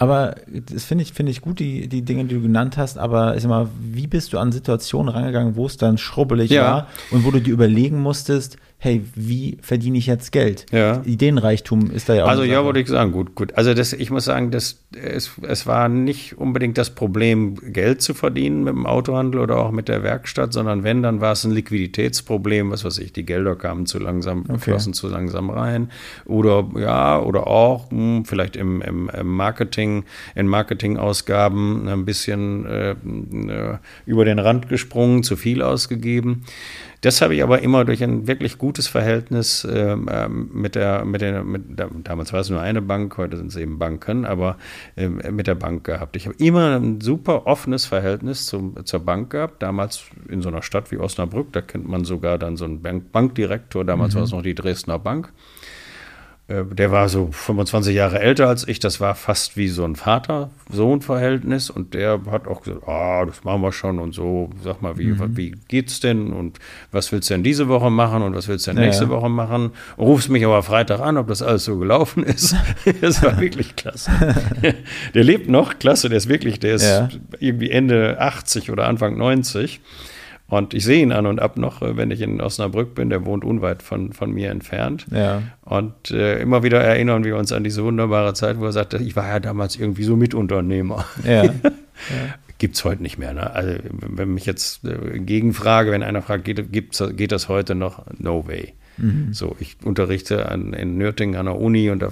Aber das finde ich, finde ich gut, die, die Dinge, die du genannt hast. Aber ist immer, wie bist du an Situationen rangegangen, wo es dann schrubbelig ja. war und wo du dir überlegen musstest, hey, wie verdiene ich jetzt Geld?
Ja.
Ideenreichtum ist da ja
auch. Also ja, würde ich sagen, gut, gut. Also das, ich muss sagen, das, es, es war nicht unbedingt das Problem, Geld zu verdienen mit dem Autohandel oder auch mit der Werkstatt, sondern wenn, dann war es ein Liquiditätsproblem, was weiß ich, die Gelder kamen zu langsam, okay. flossen zu langsam rein. Oder ja, oder auch mh, hm, vielleicht im, im, im, Marketing, in Marketingausgaben ein bisschen äh, äh, über den Rand gesprungen, zu viel ausgegeben. Das habe ich aber immer durch ein wirklich gutes Verhältnis ähm, mit der, mit der, mit, damals war es nur eine Bank, heute sind es eben Banken, aber äh, mit der Bank gehabt. Ich habe immer ein super offenes Verhältnis zum, zur Bank gehabt. Damals in so einer Stadt wie Osnabrück, da kennt man sogar dann so einen Bank Bankdirektor, damals mhm. war es noch die Dresdner Bank. Äh, der war so 25 Jahre älter als ich. Das war fast wie so ein Vater-Sohn-Verhältnis. Und der hat auch gesagt: Ah, das machen wir schon und so. Sag mal, wie, mhm. wie geht's denn? Und was willst du denn diese Woche machen? Und was willst du denn nächste ja. Woche machen? Und rufst mich aber Freitag an, ob das alles so gelaufen ist. das war wirklich klasse. der lebt noch, klasse. Der ist wirklich, der ist ja. irgendwie Ende 80 oder Anfang 90. Und ich sehe ihn an und ab noch, äh, wenn ich in Osnabrück bin. Der wohnt unweit von, von mir entfernt.
Ja.
Und äh, immer wieder erinnern wir uns an diese wunderbare Zeit, wo er sagte, ich war ja damals irgendwie so Mitunternehmer.
Ja. ja.
Gibt es heute nicht mehr. Ne? Also, wenn mich jetzt äh, gegenfrage, wenn einer fragt, geht, geht das heute noch? No way. Mhm. So, ich unterrichte an, in Nürtingen an der Uni und da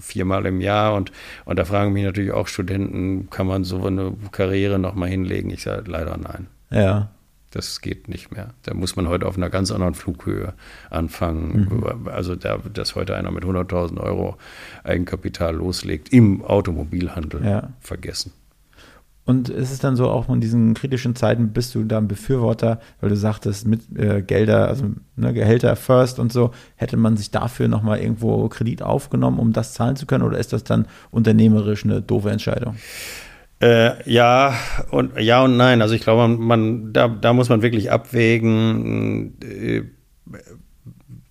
viermal im Jahr und, und da fragen mich natürlich auch Studenten, kann man so eine Karriere nochmal hinlegen? Ich sage leider nein.
Ja.
Das geht nicht mehr. Da muss man heute auf einer ganz anderen Flughöhe anfangen. Mhm. Also, da, dass heute einer mit 100.000 Euro Eigenkapital loslegt im Automobilhandel, ja. vergessen.
Und ist es dann so, auch in diesen kritischen Zeiten bist du da ein Befürworter, weil du sagtest, mit äh, Gelder, also ne, Gehälter first und so, hätte man sich dafür nochmal irgendwo Kredit aufgenommen, um das zahlen zu können? Oder ist das dann unternehmerisch eine doofe Entscheidung?
Äh, ja und ja und nein. Also ich glaube, man, man da, da muss man wirklich abwägen, äh,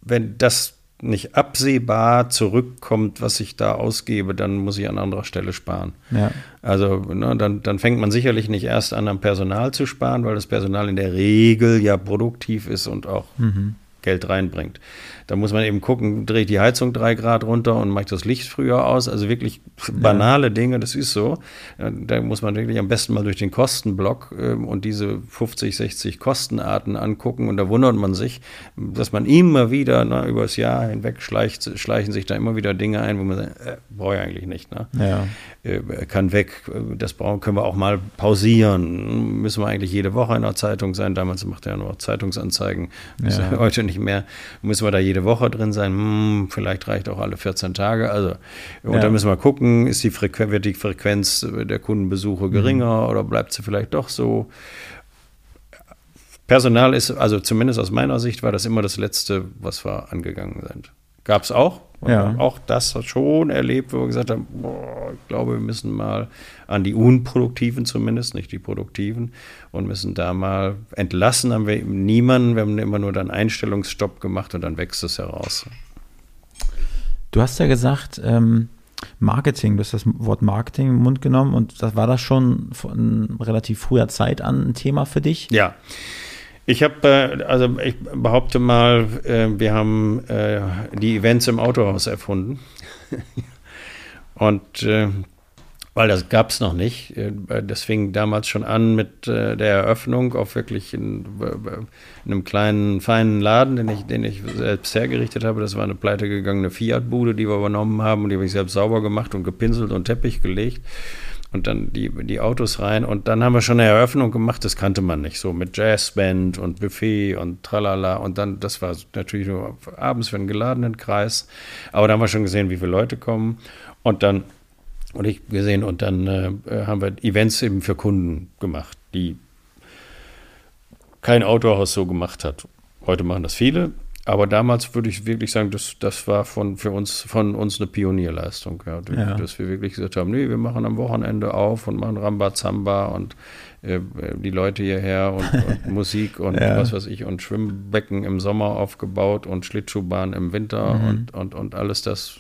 wenn das nicht absehbar zurückkommt, was ich da ausgebe, dann muss ich an anderer Stelle sparen.
Ja.
Also ne, dann, dann fängt man sicherlich nicht erst an, am Personal zu sparen, weil das Personal in der Regel ja produktiv ist und auch mhm. Geld reinbringt. Da muss man eben gucken, drehe ich die Heizung drei Grad runter und mache das Licht früher aus. Also wirklich banale ja. Dinge, das ist so. Da muss man wirklich am besten mal durch den Kostenblock ähm, und diese 50, 60 Kostenarten angucken. Und da wundert man sich, dass man immer wieder na, über das Jahr hinweg schleicht, schleichen sich da immer wieder Dinge ein, wo man sagt, äh, brauche ich eigentlich nicht. Ne?
Ja.
Äh, kann weg. Das brauchen, können wir auch mal pausieren. Müssen wir eigentlich jede Woche in der Zeitung sein. Damals macht er ja nur Zeitungsanzeigen. Ja. Heute nicht mehr. Müssen wir da jede Woche drin sein? Hm, vielleicht reicht auch alle 14 Tage. Also, und ja. dann müssen wir gucken, ist die wird die Frequenz der Kundenbesuche geringer mhm. oder bleibt sie vielleicht doch so? Personal ist, also zumindest aus meiner Sicht, war das immer das Letzte, was wir angegangen sind. Gab es auch,
ja.
Auch das schon erlebt, wo wir gesagt haben, boah, ich glaube, wir müssen mal an die Unproduktiven zumindest, nicht die Produktiven, und müssen da mal entlassen. Haben wir niemanden, wir haben immer nur dann Einstellungsstopp gemacht und dann wächst es heraus.
Du hast ja gesagt, ähm, Marketing, du hast das Wort Marketing im Mund genommen und das war das schon von relativ früher Zeit an ein Thema für dich?
Ja. Ich habe, äh, also ich behaupte mal, äh, wir haben äh, die Events im Autohaus erfunden. Und weil das gab es noch nicht. Das fing damals schon an mit der Eröffnung auf wirklich in, in, einem kleinen, feinen Laden, den ich, den ich selbst hergerichtet habe. Das war eine pleitegegangene Fiat-Bude, die wir übernommen haben und die habe ich selbst sauber gemacht und gepinselt und Teppich gelegt und dann die, die Autos rein. Und dann haben wir schon eine Eröffnung gemacht, das kannte man nicht, so mit Jazzband und Buffet und tralala. Und dann, das war natürlich nur abends für einen geladenen Kreis. Aber da haben wir schon gesehen, wie viele Leute kommen. Und dann und ich gesehen und dann äh, haben wir Events eben für Kunden gemacht, die kein Autohaus so gemacht hat. Heute machen das viele, aber damals würde ich wirklich sagen, das, das war von, für uns, von uns eine Pionierleistung, ja, ja. dass wir wirklich gesagt haben, nee, wir machen am Wochenende auf und machen Rambazamba und äh, die Leute hierher und, und Musik und ja. was weiß ich und Schwimmbecken im Sommer aufgebaut und Schlittschuhbahn im Winter mhm. und, und, und alles das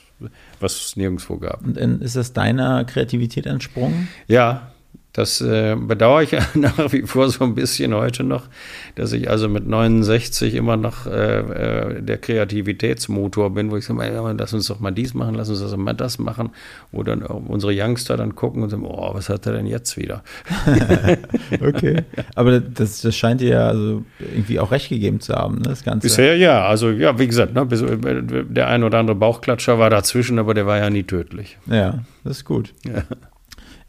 was es nirgendwo gab.
Und ist das deiner Kreativität entsprungen?
Ja, das äh, bedauere ich nach wie vor so ein bisschen heute noch, dass ich also mit 69 immer noch äh, äh, der Kreativitätsmotor bin, wo ich sage, ja, lass uns doch mal dies machen, lass uns doch mal das machen, wo dann unsere Youngster dann gucken und sagen, oh, was hat er denn jetzt wieder?
okay, aber das, das scheint dir ja also irgendwie auch recht gegeben zu haben, ne, das Ganze.
Bisher ja, also ja, wie gesagt, ne, der ein oder andere Bauchklatscher war dazwischen, aber der war ja nie tödlich.
Ja, das ist gut. Ja.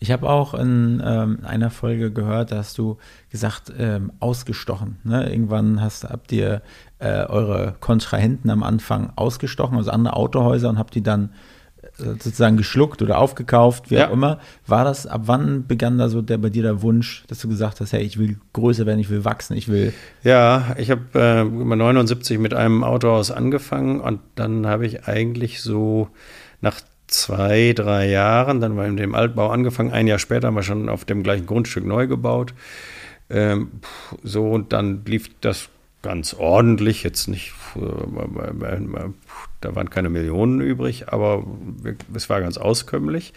Ich habe auch in ähm, einer Folge gehört, da hast du gesagt, ähm, ausgestochen. Ne? Irgendwann hast, habt ihr äh, eure Kontrahenten am Anfang ausgestochen, also andere Autohäuser, und habt die dann äh, sozusagen geschluckt oder aufgekauft, wie ja. auch immer. War das, ab wann begann da so der bei dir der Wunsch, dass du gesagt hast, hey, ich will größer werden, ich will wachsen, ich will.
Ja, ich habe äh, 79 mit einem Autohaus angefangen und dann habe ich eigentlich so nach zwei, drei Jahren, dann war in dem Altbau angefangen, ein Jahr später haben wir schon auf dem gleichen Grundstück neu gebaut. Ähm, so, und dann lief das ganz ordentlich, jetzt nicht, da waren keine Millionen übrig, aber es war ganz auskömmlich.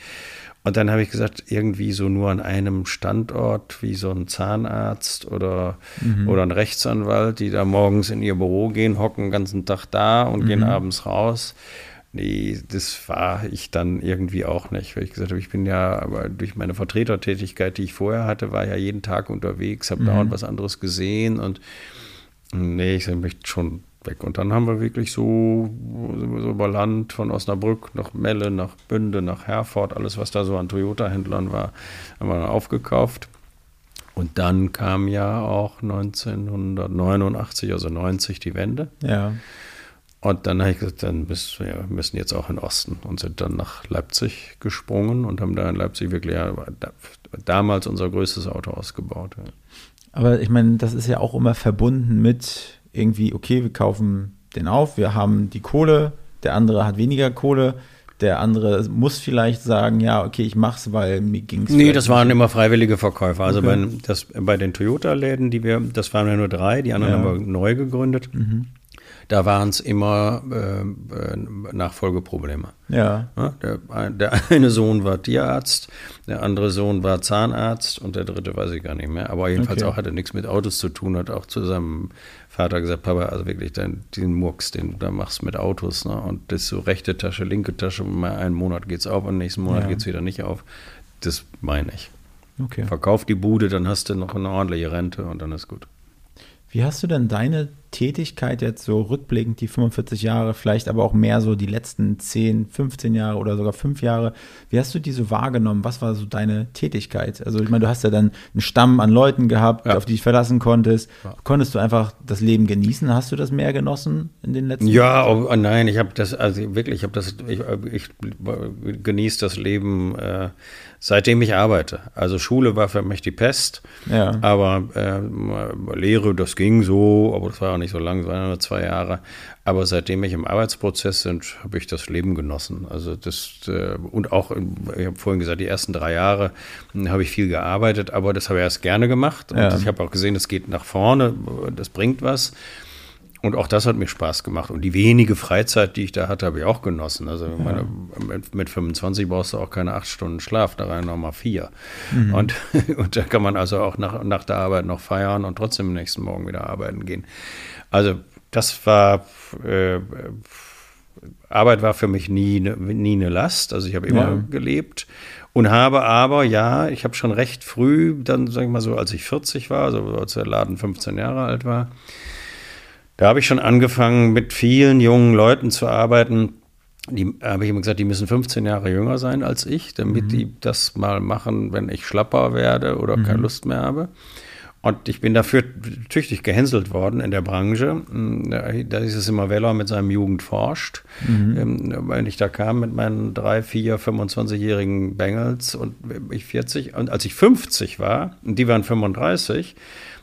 Und dann habe ich gesagt, irgendwie so nur an einem Standort, wie so ein Zahnarzt oder, mhm. oder ein Rechtsanwalt, die da morgens in ihr Büro gehen, hocken den ganzen Tag da und mhm. gehen abends raus. Nee, das war ich dann irgendwie auch nicht, weil ich gesagt habe, ich bin ja, aber durch meine Vertretertätigkeit, die ich vorher hatte, war ja jeden Tag unterwegs, habe mhm. dauernd was anderes gesehen und nee, ich möchte schon weg. Und dann haben wir wirklich so, so über Land von Osnabrück nach Melle, nach Bünde, nach Herford, alles, was da so an Toyota-Händlern war, haben wir dann aufgekauft. Und dann kam ja auch 1989, also 90 die Wende.
Ja.
Und dann habe ich gesagt, dann müssen wir müssen jetzt auch in Osten und sind dann nach Leipzig gesprungen und haben da in Leipzig wirklich ja, damals unser größtes Auto ausgebaut. Ja.
Aber ich meine, das ist ja auch immer verbunden mit irgendwie, okay, wir kaufen den auf, wir haben die Kohle, der andere hat weniger Kohle. Der andere muss vielleicht sagen, ja, okay, ich mach's, weil mir ging's.
Nee, das waren immer freiwillige Verkäufer. Also okay. bei, das, bei den Toyota-Läden, die wir, das waren ja nur drei, die anderen ja. haben wir neu gegründet. Mhm da waren es immer äh, äh, Nachfolgeprobleme.
Ja.
der, der, eine Sohn war Tierarzt, der andere Sohn war Zahnarzt und der dritte weiß ich gar nicht mehr. Aber jedenfalls okay. auch hatte nichts mit Autos zu tun, hat auch zu seinem Vater gesagt, Papa, also wirklich den, den Murks, den du da machst mit Autos. Ne? Und das so rechte Tasche, linke Tasche, mal einen Monat geht es auf und nächsten Monat ja. geht es wieder nicht auf. Das meine ich.
Okay.
Verkauf die Bude, dann hast du noch eine ordentliche Rente und dann ist gut.
Wie hast du denn deine Tätigkeit jetzt so rückblickend, die 45 Jahre, vielleicht aber auch mehr so die letzten 10, 15 Jahre oder sogar 5 Jahre, wie hast du die so wahrgenommen? Was war so deine Tätigkeit? Also ich meine, du hast ja dann einen Stamm an Leuten gehabt, ja. auf die dich verlassen konntest. Ja. Konntest du einfach das Leben genießen? Hast du das mehr genossen in den letzten
Jahren? Ja, oh, oh, nein, ich habe das, also wirklich, ich habe das, ich, ich genieße das Leben äh, seitdem ich arbeite. Also Schule war für mich die Pest,
ja.
aber äh, Lehre, das ging so, aber das war auch nicht so lang, es waren nur zwei Jahre. Aber seitdem ich im Arbeitsprozess bin, habe ich das Leben genossen. Also das äh, und auch, ich habe vorhin gesagt, die ersten drei Jahre hm, habe ich viel gearbeitet, aber das habe ich erst gerne gemacht. Und ja. ich habe auch gesehen, es geht nach vorne, das bringt was. Und auch das hat mir Spaß gemacht. Und die wenige Freizeit, die ich da hatte, habe ich auch genossen. Also ja. meine, mit, mit, 25 brauchst du auch keine acht Stunden Schlaf, da rein nochmal vier. Mhm. Und, und da kann man also auch nach, nach der Arbeit noch feiern und trotzdem am nächsten Morgen wieder arbeiten gehen. Also das war, äh, Arbeit war für mich nie, ne, nie eine Last. Also ich habe immer ja. gelebt und habe aber, ja, ich habe schon recht früh, dann sage ich mal so, als ich 40 war, also als der Laden 15 Jahre alt war, da habe ich schon angefangen, mit vielen jungen Leuten zu arbeiten. Die habe ich immer gesagt, die müssen 15 Jahre jünger sein als ich, damit mhm. die das mal machen, wenn ich schlapper werde oder mhm. keine Lust mehr habe. Und ich bin dafür tüchtig gehänselt worden in der Branche. Da ist es immer Weller mit seinem Jugend forscht. Mhm. Ähm, wenn ich da kam mit meinen drei, vier, 25-jährigen Bengals und ich 40 und als ich 50 war, und die waren 35,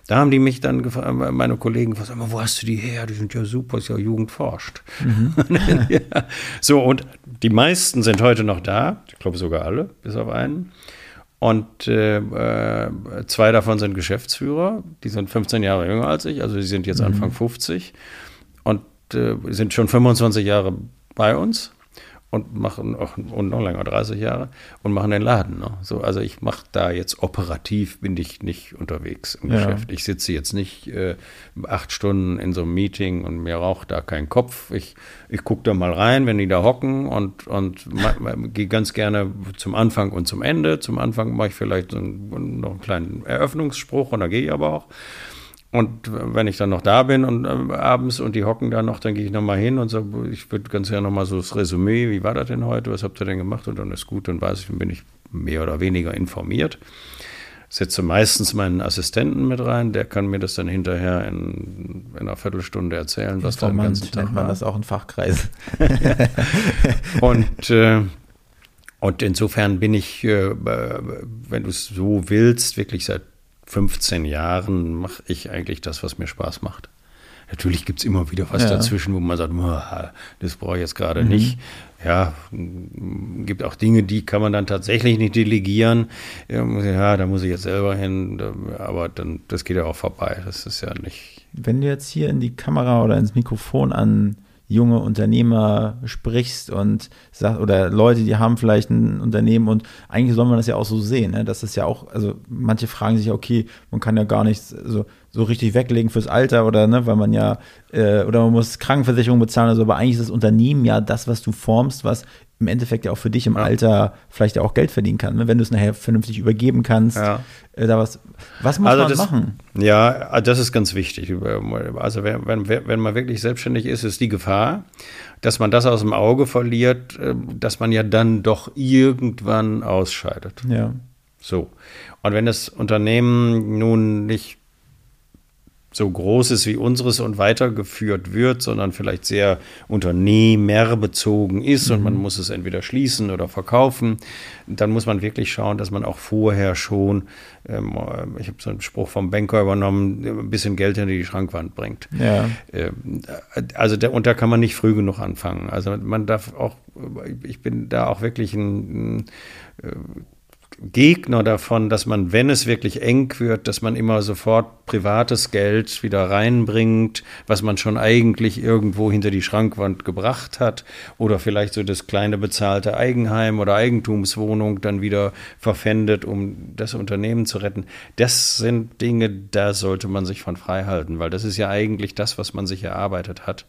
da haben die mich dann gefragt, meine Kollegen gefragt, wo hast du die her? Die sind ja super, ist ja Jugend forscht. Mhm. ja. So, und die meisten sind heute noch da, ich glaube sogar alle, bis auf einen. Und äh, äh zwei davon sind Geschäftsführer, die sind 15 Jahre jünger als ich, also die sind jetzt mhm. Anfang 50 und äh, sind schon 25 Jahre bei uns und machen und noch länger, 30 Jahre, und machen den Laden. Ne? So, also ich mache da jetzt operativ, bin ich nicht unterwegs im ja. Geschäft. Ich sitze jetzt nicht äh, acht Stunden in so einem Meeting und mir raucht da kein Kopf. Ich, ich gucke da mal rein, wenn die da hocken und, und gehe ganz gerne zum Anfang und zum Ende. Zum Anfang mache ich vielleicht so einen, noch einen kleinen Eröffnungsspruch und da gehe ich aber auch. Und wenn ich dann noch da bin und äh, abends und die hocken da noch, dann gehe ich nochmal hin und sage, ich würde ganz gerne nochmal so das Resümee, wie war das denn heute, was habt ihr denn gemacht? Und dann ist gut, dann weiß ich, dann bin ich mehr oder weniger informiert. Setze meistens meinen Assistenten mit rein, der kann mir das dann hinterher in, in einer Viertelstunde erzählen, was da den ganzen Tag
nennt man war. das auch in Fachkreis.
und äh, und insofern bin ich, äh, wenn du es so willst, wirklich seit 15 Jahren mache ich eigentlich das, was mir Spaß macht. Natürlich gibt es immer wieder was ja. dazwischen, wo man sagt, das brauche ich jetzt gerade mhm. nicht. Ja, gibt auch Dinge, die kann man dann tatsächlich nicht delegieren. Ja, da muss ich jetzt selber hin, aber dann, das geht ja auch vorbei. Das ist ja nicht.
Wenn du jetzt hier in die Kamera oder ins Mikrofon an junge Unternehmer sprichst und sag, oder Leute, die haben vielleicht ein Unternehmen und eigentlich soll man das ja auch so sehen, ne? Das ist ja auch, also manche fragen sich, okay, man kann ja gar nichts so, so richtig weglegen fürs Alter oder ne, weil man ja, äh, oder man muss Krankenversicherung bezahlen, also aber eigentlich ist das Unternehmen ja das, was du formst, was im Endeffekt ja auch für dich im ja. Alter vielleicht ja auch Geld verdienen kann, ne? wenn du es nachher vernünftig übergeben kannst. Ja. Äh, da was, was muss also man
das,
machen?
Ja, das ist ganz wichtig. Also wenn, wenn, wenn man wirklich selbstständig ist, ist die Gefahr, dass man das aus dem Auge verliert, äh, dass man ja dann doch irgendwann ausscheidet.
Ja.
So. Und wenn das Unternehmen nun nicht so groß ist wie unseres und weitergeführt wird, sondern vielleicht sehr unternehmerbezogen ist mhm. und man muss es entweder schließen oder verkaufen, dann muss man wirklich schauen, dass man auch vorher schon, ähm, ich habe so einen Spruch vom Banker übernommen, ein bisschen Geld hinter die Schrankwand bringt.
Ja.
Ähm, also der, und da kann man nicht früh genug anfangen. Also man darf auch, ich bin da auch wirklich ein, ein äh, Gegner davon, dass man, wenn es wirklich eng wird, dass man immer sofort privates Geld wieder reinbringt, was man schon eigentlich irgendwo hinter die Schrankwand gebracht hat oder vielleicht so das kleine bezahlte Eigenheim oder Eigentumswohnung dann wieder verpfändet, um das Unternehmen zu retten. Das sind Dinge, da sollte man sich von frei halten, weil das ist ja eigentlich das, was man sich erarbeitet hat.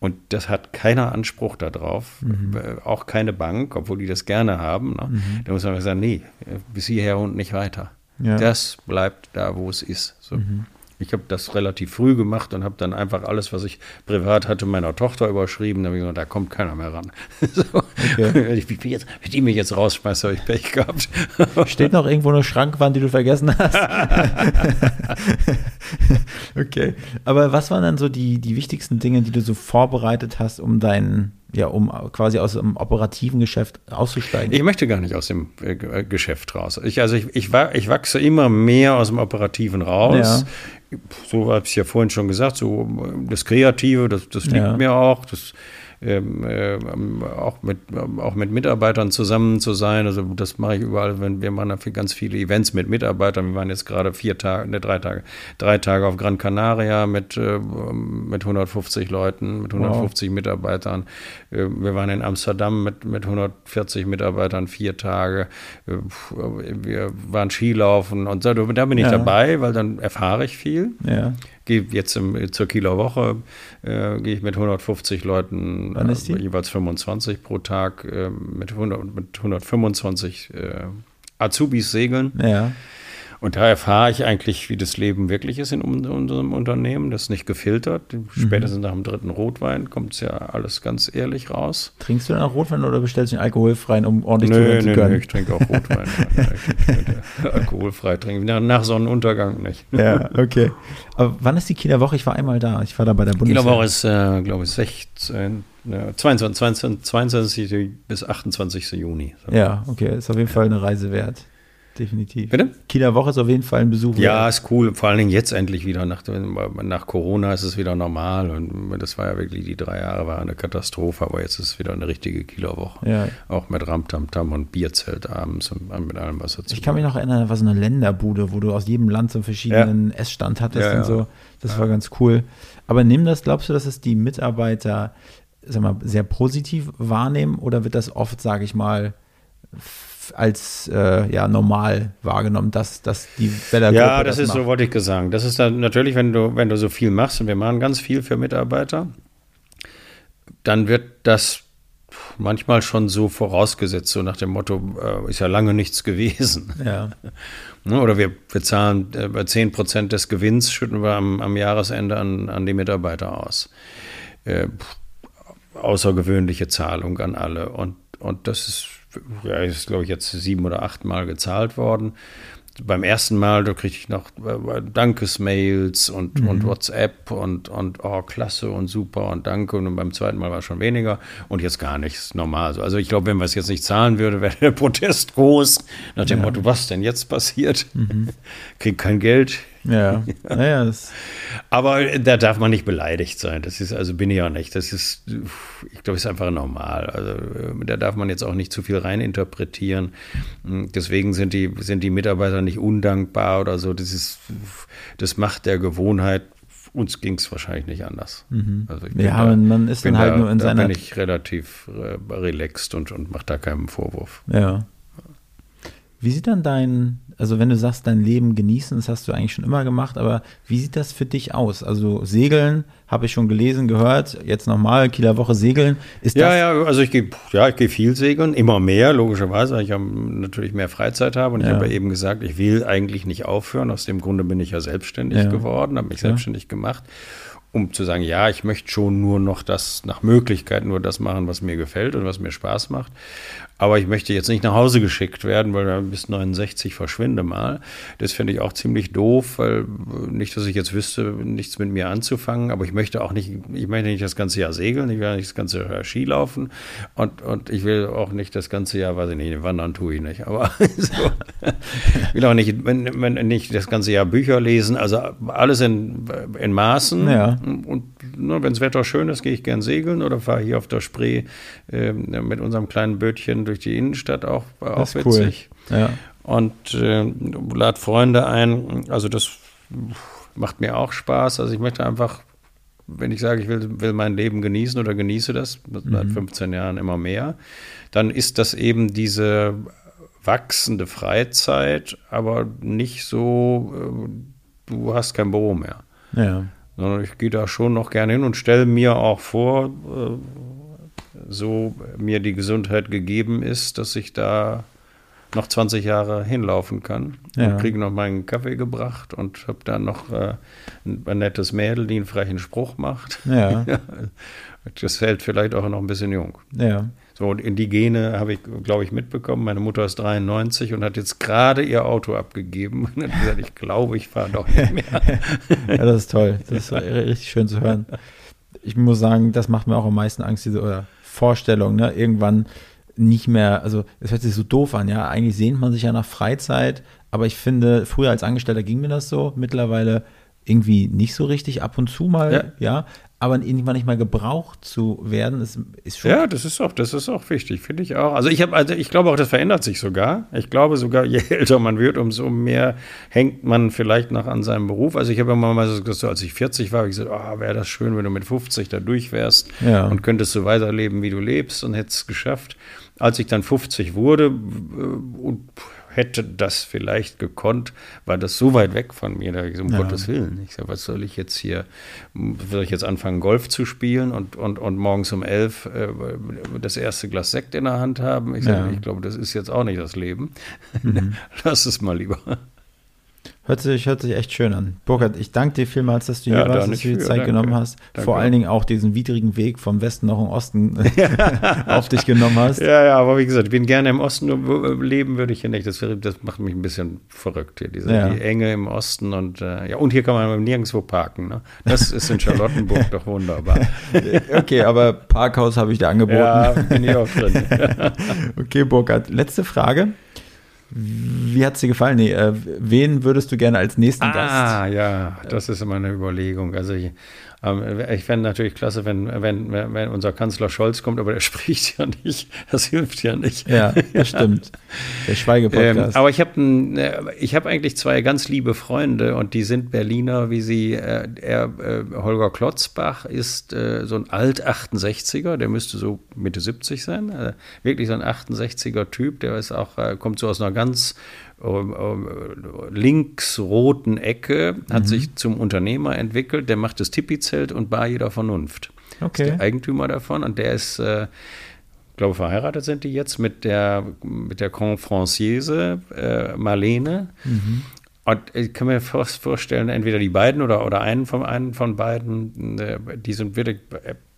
Und das hat keiner Anspruch darauf, mhm. Äh, auch keine Bank, obwohl die das gerne haben. Ne? Mhm. Da muss man sagen, nee, bis hierher und nicht weiter. Ja. Das bleibt da, wo es ist. So. Mhm. Ich habe das relativ früh gemacht und habe dann einfach alles, was ich privat hatte, meiner Tochter überschrieben. Da habe ich gesagt, da kommt keiner mehr ran. so. okay. ich, ich, jetzt, wenn die mich jetzt rausschmeißt, habe ich Pech gehabt.
Steht noch irgendwo eine Schrankwand, die du vergessen hast? okay. Aber was waren dann so die, die wichtigsten Dinge, die du so vorbereitet hast, um deinen ja, um quasi aus dem operativen Geschäft auszusteigen?
Ich möchte gar nicht aus dem äh, Geschäft raus. Ich, also ich, ich, ich wachse immer mehr aus dem Operativen raus. Ja. So habe ich ja vorhin schon gesagt, so das Kreative, das, das liegt ja. mir auch. Das, ähm, äh, auch, mit, auch mit Mitarbeitern zusammen zu sein. Also das mache ich überall, wenn wir machen dafür ganz viele Events mit Mitarbeitern. Wir waren jetzt gerade vier Tage, ne, drei Tage, drei Tage auf Gran Canaria mit, äh, mit 150 Leuten, mit 150 wow. Mitarbeitern. Äh, wir waren in Amsterdam mit, mit 140 Mitarbeitern vier Tage. Äh, wir waren Skilaufen und so. Da bin ich ja. dabei, weil dann erfahre ich viel.
Ja
gehe jetzt im, zur Kieler Woche, äh, gehe ich mit 150 Leuten? Äh, jeweils 25 pro Tag, äh, mit, 100, mit 125 äh, Azubis segeln.
Ja.
Und da erfahre ich eigentlich, wie das Leben wirklich ist in unserem Unternehmen. Das ist nicht gefiltert. Mhm. Spätestens nach dem dritten Rotwein kommt es ja alles ganz ehrlich raus.
Trinkst du dann auch Rotwein oder bestellst du den alkoholfreien, um ordentlich
nö,
zu
nö,
zu können?
Nö, ich trinke auch Rotwein. ich alkoholfrei trinken. Nach, nach, Sonnenuntergang nicht.
Ja, okay. Aber wann ist die Kieler Woche? Ich war einmal da. Ich war da bei der Bundeswehr.
Kieler Woche ist, äh, glaube ich, 16, ja, 22, 22, 22 bis 28. Juni.
So. Ja, okay. Ist auf jeden Fall eine Reise wert definitiv.
Bitte?
Kieler Woche ist auf jeden Fall ein Besuch.
Ja, wert. ist cool. Vor allen Dingen jetzt endlich wieder. Nach, nach Corona ist es wieder normal. Und das war ja wirklich, die drei Jahre war eine Katastrophe, aber jetzt ist es wieder eine richtige Kieler Woche.
Ja.
Auch mit Ramtamtam und Bierzelt abends und mit allem, was dazu
Ich kann mich noch erinnern, da war so eine Länderbude, wo du aus jedem Land so einen verschiedenen ja. Essstand hattest ja, und so. Das war ganz cool. Aber nimm das, glaubst du, dass es die Mitarbeiter sag mal, sehr positiv wahrnehmen oder wird das oft, sage ich mal, als äh, ja, normal wahrgenommen, dass, dass die
Weller Ja, das, das ist macht. so, wollte ich sagen. Das ist dann natürlich, wenn du, wenn du so viel machst, und wir machen ganz viel für Mitarbeiter, dann wird das manchmal schon so vorausgesetzt, so nach dem Motto, äh, ist ja lange nichts gewesen.
Ja.
Ne, oder wir, wir zahlen äh, bei 10 Prozent des Gewinns, schütten wir am, am Jahresende an, an die Mitarbeiter aus. Äh, außergewöhnliche Zahlung an alle. Und, und das ist ja, ist glaube ich jetzt sieben oder acht Mal gezahlt worden. Beim ersten Mal, da kriege ich noch äh, Dankesmails und, mhm. und WhatsApp und, und oh, klasse und super und danke. Und beim zweiten Mal war es schon weniger und jetzt gar nichts normal. Also ich glaube, wenn wir es jetzt nicht zahlen würde, wäre der Protest groß. Nach dem ja. Motto, was denn jetzt passiert? Mhm. Krieg kein Geld,
ja, naja.
Aber da darf man nicht beleidigt sein. Das ist, also bin ich auch nicht. Das ist, ich glaube, ist einfach normal. Also da darf man jetzt auch nicht zu viel reininterpretieren. Deswegen sind die, sind die Mitarbeiter nicht undankbar oder so. Das ist, das macht der Gewohnheit uns ging es wahrscheinlich nicht anders.
Mhm. Also ja, da, man ist dann halt da, nur in seiner.
Da bin ich relativ äh, relaxed und, und mache da keinen Vorwurf.
Ja. Wie sieht dann dein, also wenn du sagst, dein Leben genießen, das hast du eigentlich schon immer gemacht, aber wie sieht das für dich aus? Also Segeln, habe ich schon gelesen, gehört, jetzt nochmal, Kieler Woche Segeln. Ist
ja, ja, also ich gehe ja, ich viel segeln, immer mehr, logischerweise, weil ich natürlich mehr Freizeit habe und ja. ich habe ja eben gesagt, ich will eigentlich nicht aufhören, aus dem Grunde bin ich ja selbstständig ja. geworden, habe mich ja. selbstständig gemacht um zu sagen, ja, ich möchte schon nur noch das, nach Möglichkeit nur das machen, was mir gefällt und was mir Spaß macht. Aber ich möchte jetzt nicht nach Hause geschickt werden, weil bis 69 verschwinde mal. Das finde ich auch ziemlich doof, weil nicht, dass ich jetzt wüsste, nichts mit mir anzufangen, aber ich möchte auch nicht, ich möchte nicht das ganze Jahr segeln, ich will nicht das ganze Jahr Ski laufen und, und ich will auch nicht das ganze Jahr, weiß ich nicht, wandern tue ich nicht, aber so. ich will auch nicht, nicht das ganze Jahr Bücher lesen, also alles in, in Maßen.
Ja.
Und ne, wenn das Wetter schön ist, gehe ich gern segeln oder fahre hier auf der Spree äh, mit unserem kleinen Bötchen durch die Innenstadt auch, auch witzig.
Cool. Ja.
Und äh, lad Freunde ein. Also das macht mir auch Spaß. Also ich möchte einfach, wenn ich sage, ich will, will mein Leben genießen oder genieße das, seit 15 mhm. Jahren immer mehr, dann ist das eben diese wachsende Freizeit, aber nicht so, äh, du hast kein Büro mehr.
Ja.
Sondern ich gehe da schon noch gerne hin und stelle mir auch vor, äh, so mir die Gesundheit gegeben ist, dass ich da noch 20 Jahre hinlaufen kann. Ja. Und kriege noch meinen Kaffee gebracht und habe dann noch äh, ein, ein, nettes Mädel, die einen frechen Spruch macht.
Ja.
das fällt vielleicht auch noch ein bisschen jung.
Ja.
So, und in die Gene habe ich, glaube ich, mitbekommen. Meine Mutter ist 93 und hat jetzt gerade ihr Auto abgegeben. Und hat gesagt, ich glaube, ich fahre doch nicht mehr.
ja, das ist toll. Das ist richtig schön zu hören. Ich muss sagen, das macht mir auch am meisten Angst, diese, oder Vorstellung, ne? Irgendwann nicht mehr, also es hört sich so doof an, ja. Eigentlich sehnt man sich ja nach Freizeit, aber ich finde, früher als Angestellter ging mir das so. Mittlerweile irgendwie nicht so richtig ab und zu mal, ja, ja aber irgendwann nicht mal gebraucht zu werden, ist, ist schon.
Ja, das ist auch, das ist auch wichtig, finde ich auch. Also ich habe, also ich glaube auch, das verändert sich sogar. Ich glaube sogar, je älter man wird, umso mehr hängt man vielleicht noch an seinem Beruf. Also ich habe immer mal so gesagt, als ich 40 war, habe ich gesagt, oh, wäre das schön, wenn du mit 50 da durch wärst ja. und könntest so weiterleben, wie du lebst und hättest es geschafft. Als ich dann 50 wurde äh, und hätte das vielleicht gekonnt, war das so weit weg von mir. Da ich so, um ja. Gottes Willen. Ich sage, was soll ich jetzt hier, soll ich jetzt anfangen, Golf zu spielen und, und, und morgens um elf äh, das erste Glas Sekt in der Hand haben? Ich sage, ja. ich glaube, das ist jetzt auch nicht das Leben. Mhm. Lass es mal lieber.
Hört sich, hört sich echt schön an. Burkhard, ich danke dir vielmals, dass du hier ja, warst, dass du dir Zeit danke. genommen hast. Danke. Vor allen Dingen auch diesen widrigen Weg vom Westen nach dem Osten auf dich genommen hast.
Ja, ja, aber wie gesagt, ich bin gerne im Osten, nur leben würde ich hier nicht. Das, das macht mich ein bisschen verrückt hier, diese ja. die Enge im Osten und äh, ja, und hier kann man nirgendwo parken. Ne? Das ist in Charlottenburg doch wunderbar.
okay, aber Parkhaus habe ich dir angeboten. Ja, bin ich auch drin. okay, Burkhard, letzte Frage. Wie hat es dir gefallen? Nee, äh, wen würdest du gerne als nächsten
ah,
Gast?
Ah, ja, das ist immer eine Überlegung. Also ich, ich fände natürlich klasse, wenn, wenn, wenn unser Kanzler Scholz kommt, aber der spricht ja nicht. Das hilft ja nicht.
Ja, das stimmt. Der Schweigepodcast.
Ähm, aber ich habe äh, ich hab eigentlich zwei ganz liebe Freunde und die sind Berliner, wie sie. Äh, er, äh, Holger Klotzbach ist äh, so ein Alt-68er, der müsste so Mitte 70 sein. Äh, wirklich so ein 68er Typ, der ist auch, äh, kommt so aus einer ganz ähm, ähm, linksroten Ecke, hat mhm. sich zum Unternehmer entwickelt, der macht das Tipi-Zelt und Bar jeder Vernunft. Okay. Ist der Eigentümer davon und der ist, äh, ich glaube, verheiratet sind die jetzt mit der, mit der Confranciese äh, Marlene. Mhm. Und ich kann mir fast vorstellen, entweder die beiden oder, oder einen von, einen von beiden, äh, die sind wirklich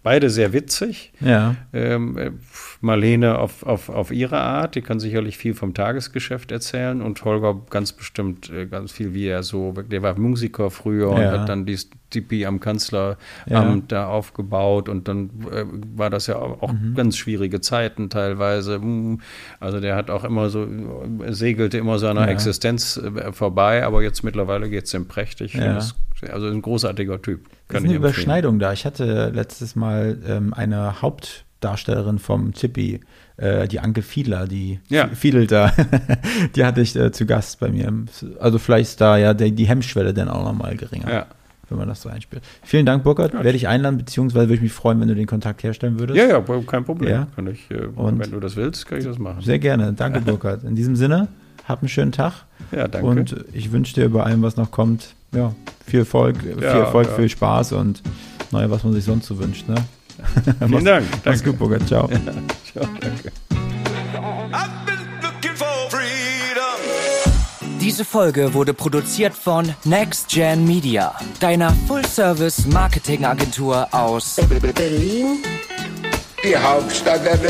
beide sehr witzig.
Ja.
Ähm, äh, Marlene auf, auf, auf ihre Art, die kann sicherlich viel vom Tagesgeschäft erzählen und Holger ganz bestimmt äh, ganz viel, wie er so, der war Musiker früher ja. und hat dann die Tipi am Kanzleramt ja. da aufgebaut und dann äh, war das ja auch mhm. ganz schwierige Zeiten teilweise. Hm, also der hat auch immer so, segelte immer seiner ja. Existenz äh, vorbei, aber jetzt mittlerweile geht es ihm prächtig. Ja. Also ein großartiger Typ.
Kann ist eine Überschneidung da. Ich hatte letztes Mal ähm, eine Haupt Darstellerin vom Tippi, äh, die Anke Fiedler, die ja. Fiedelt da, die hatte ich äh, zu Gast bei mir. Also vielleicht ist da ja die, die Hemmschwelle dann auch nochmal geringer. Ja. Wenn man das so einspielt. Vielen Dank, Burkhard. Ja. Werde ich einladen, beziehungsweise würde ich mich freuen, wenn du den Kontakt herstellen würdest.
Ja, ja, kein Problem. Ja. Ich, äh, Und wenn du das willst, kann ich das machen.
Sehr gerne. Danke, Burkhard. In diesem Sinne, hab einen schönen Tag.
Ja, danke.
Und ich wünsche dir bei allem, was noch kommt, ja, viel Erfolg, viel Erfolg, viel Spaß und naja, was man sich sonst so wünscht. Ne?
Vielen Dank.
Mach's gut, Burger. Ciao. Ja, ciao,
danke. Diese Folge wurde produziert von Next Gen Media, deiner Full-Service-Marketing-Agentur aus
Berlin, die Hauptstadt der Welt.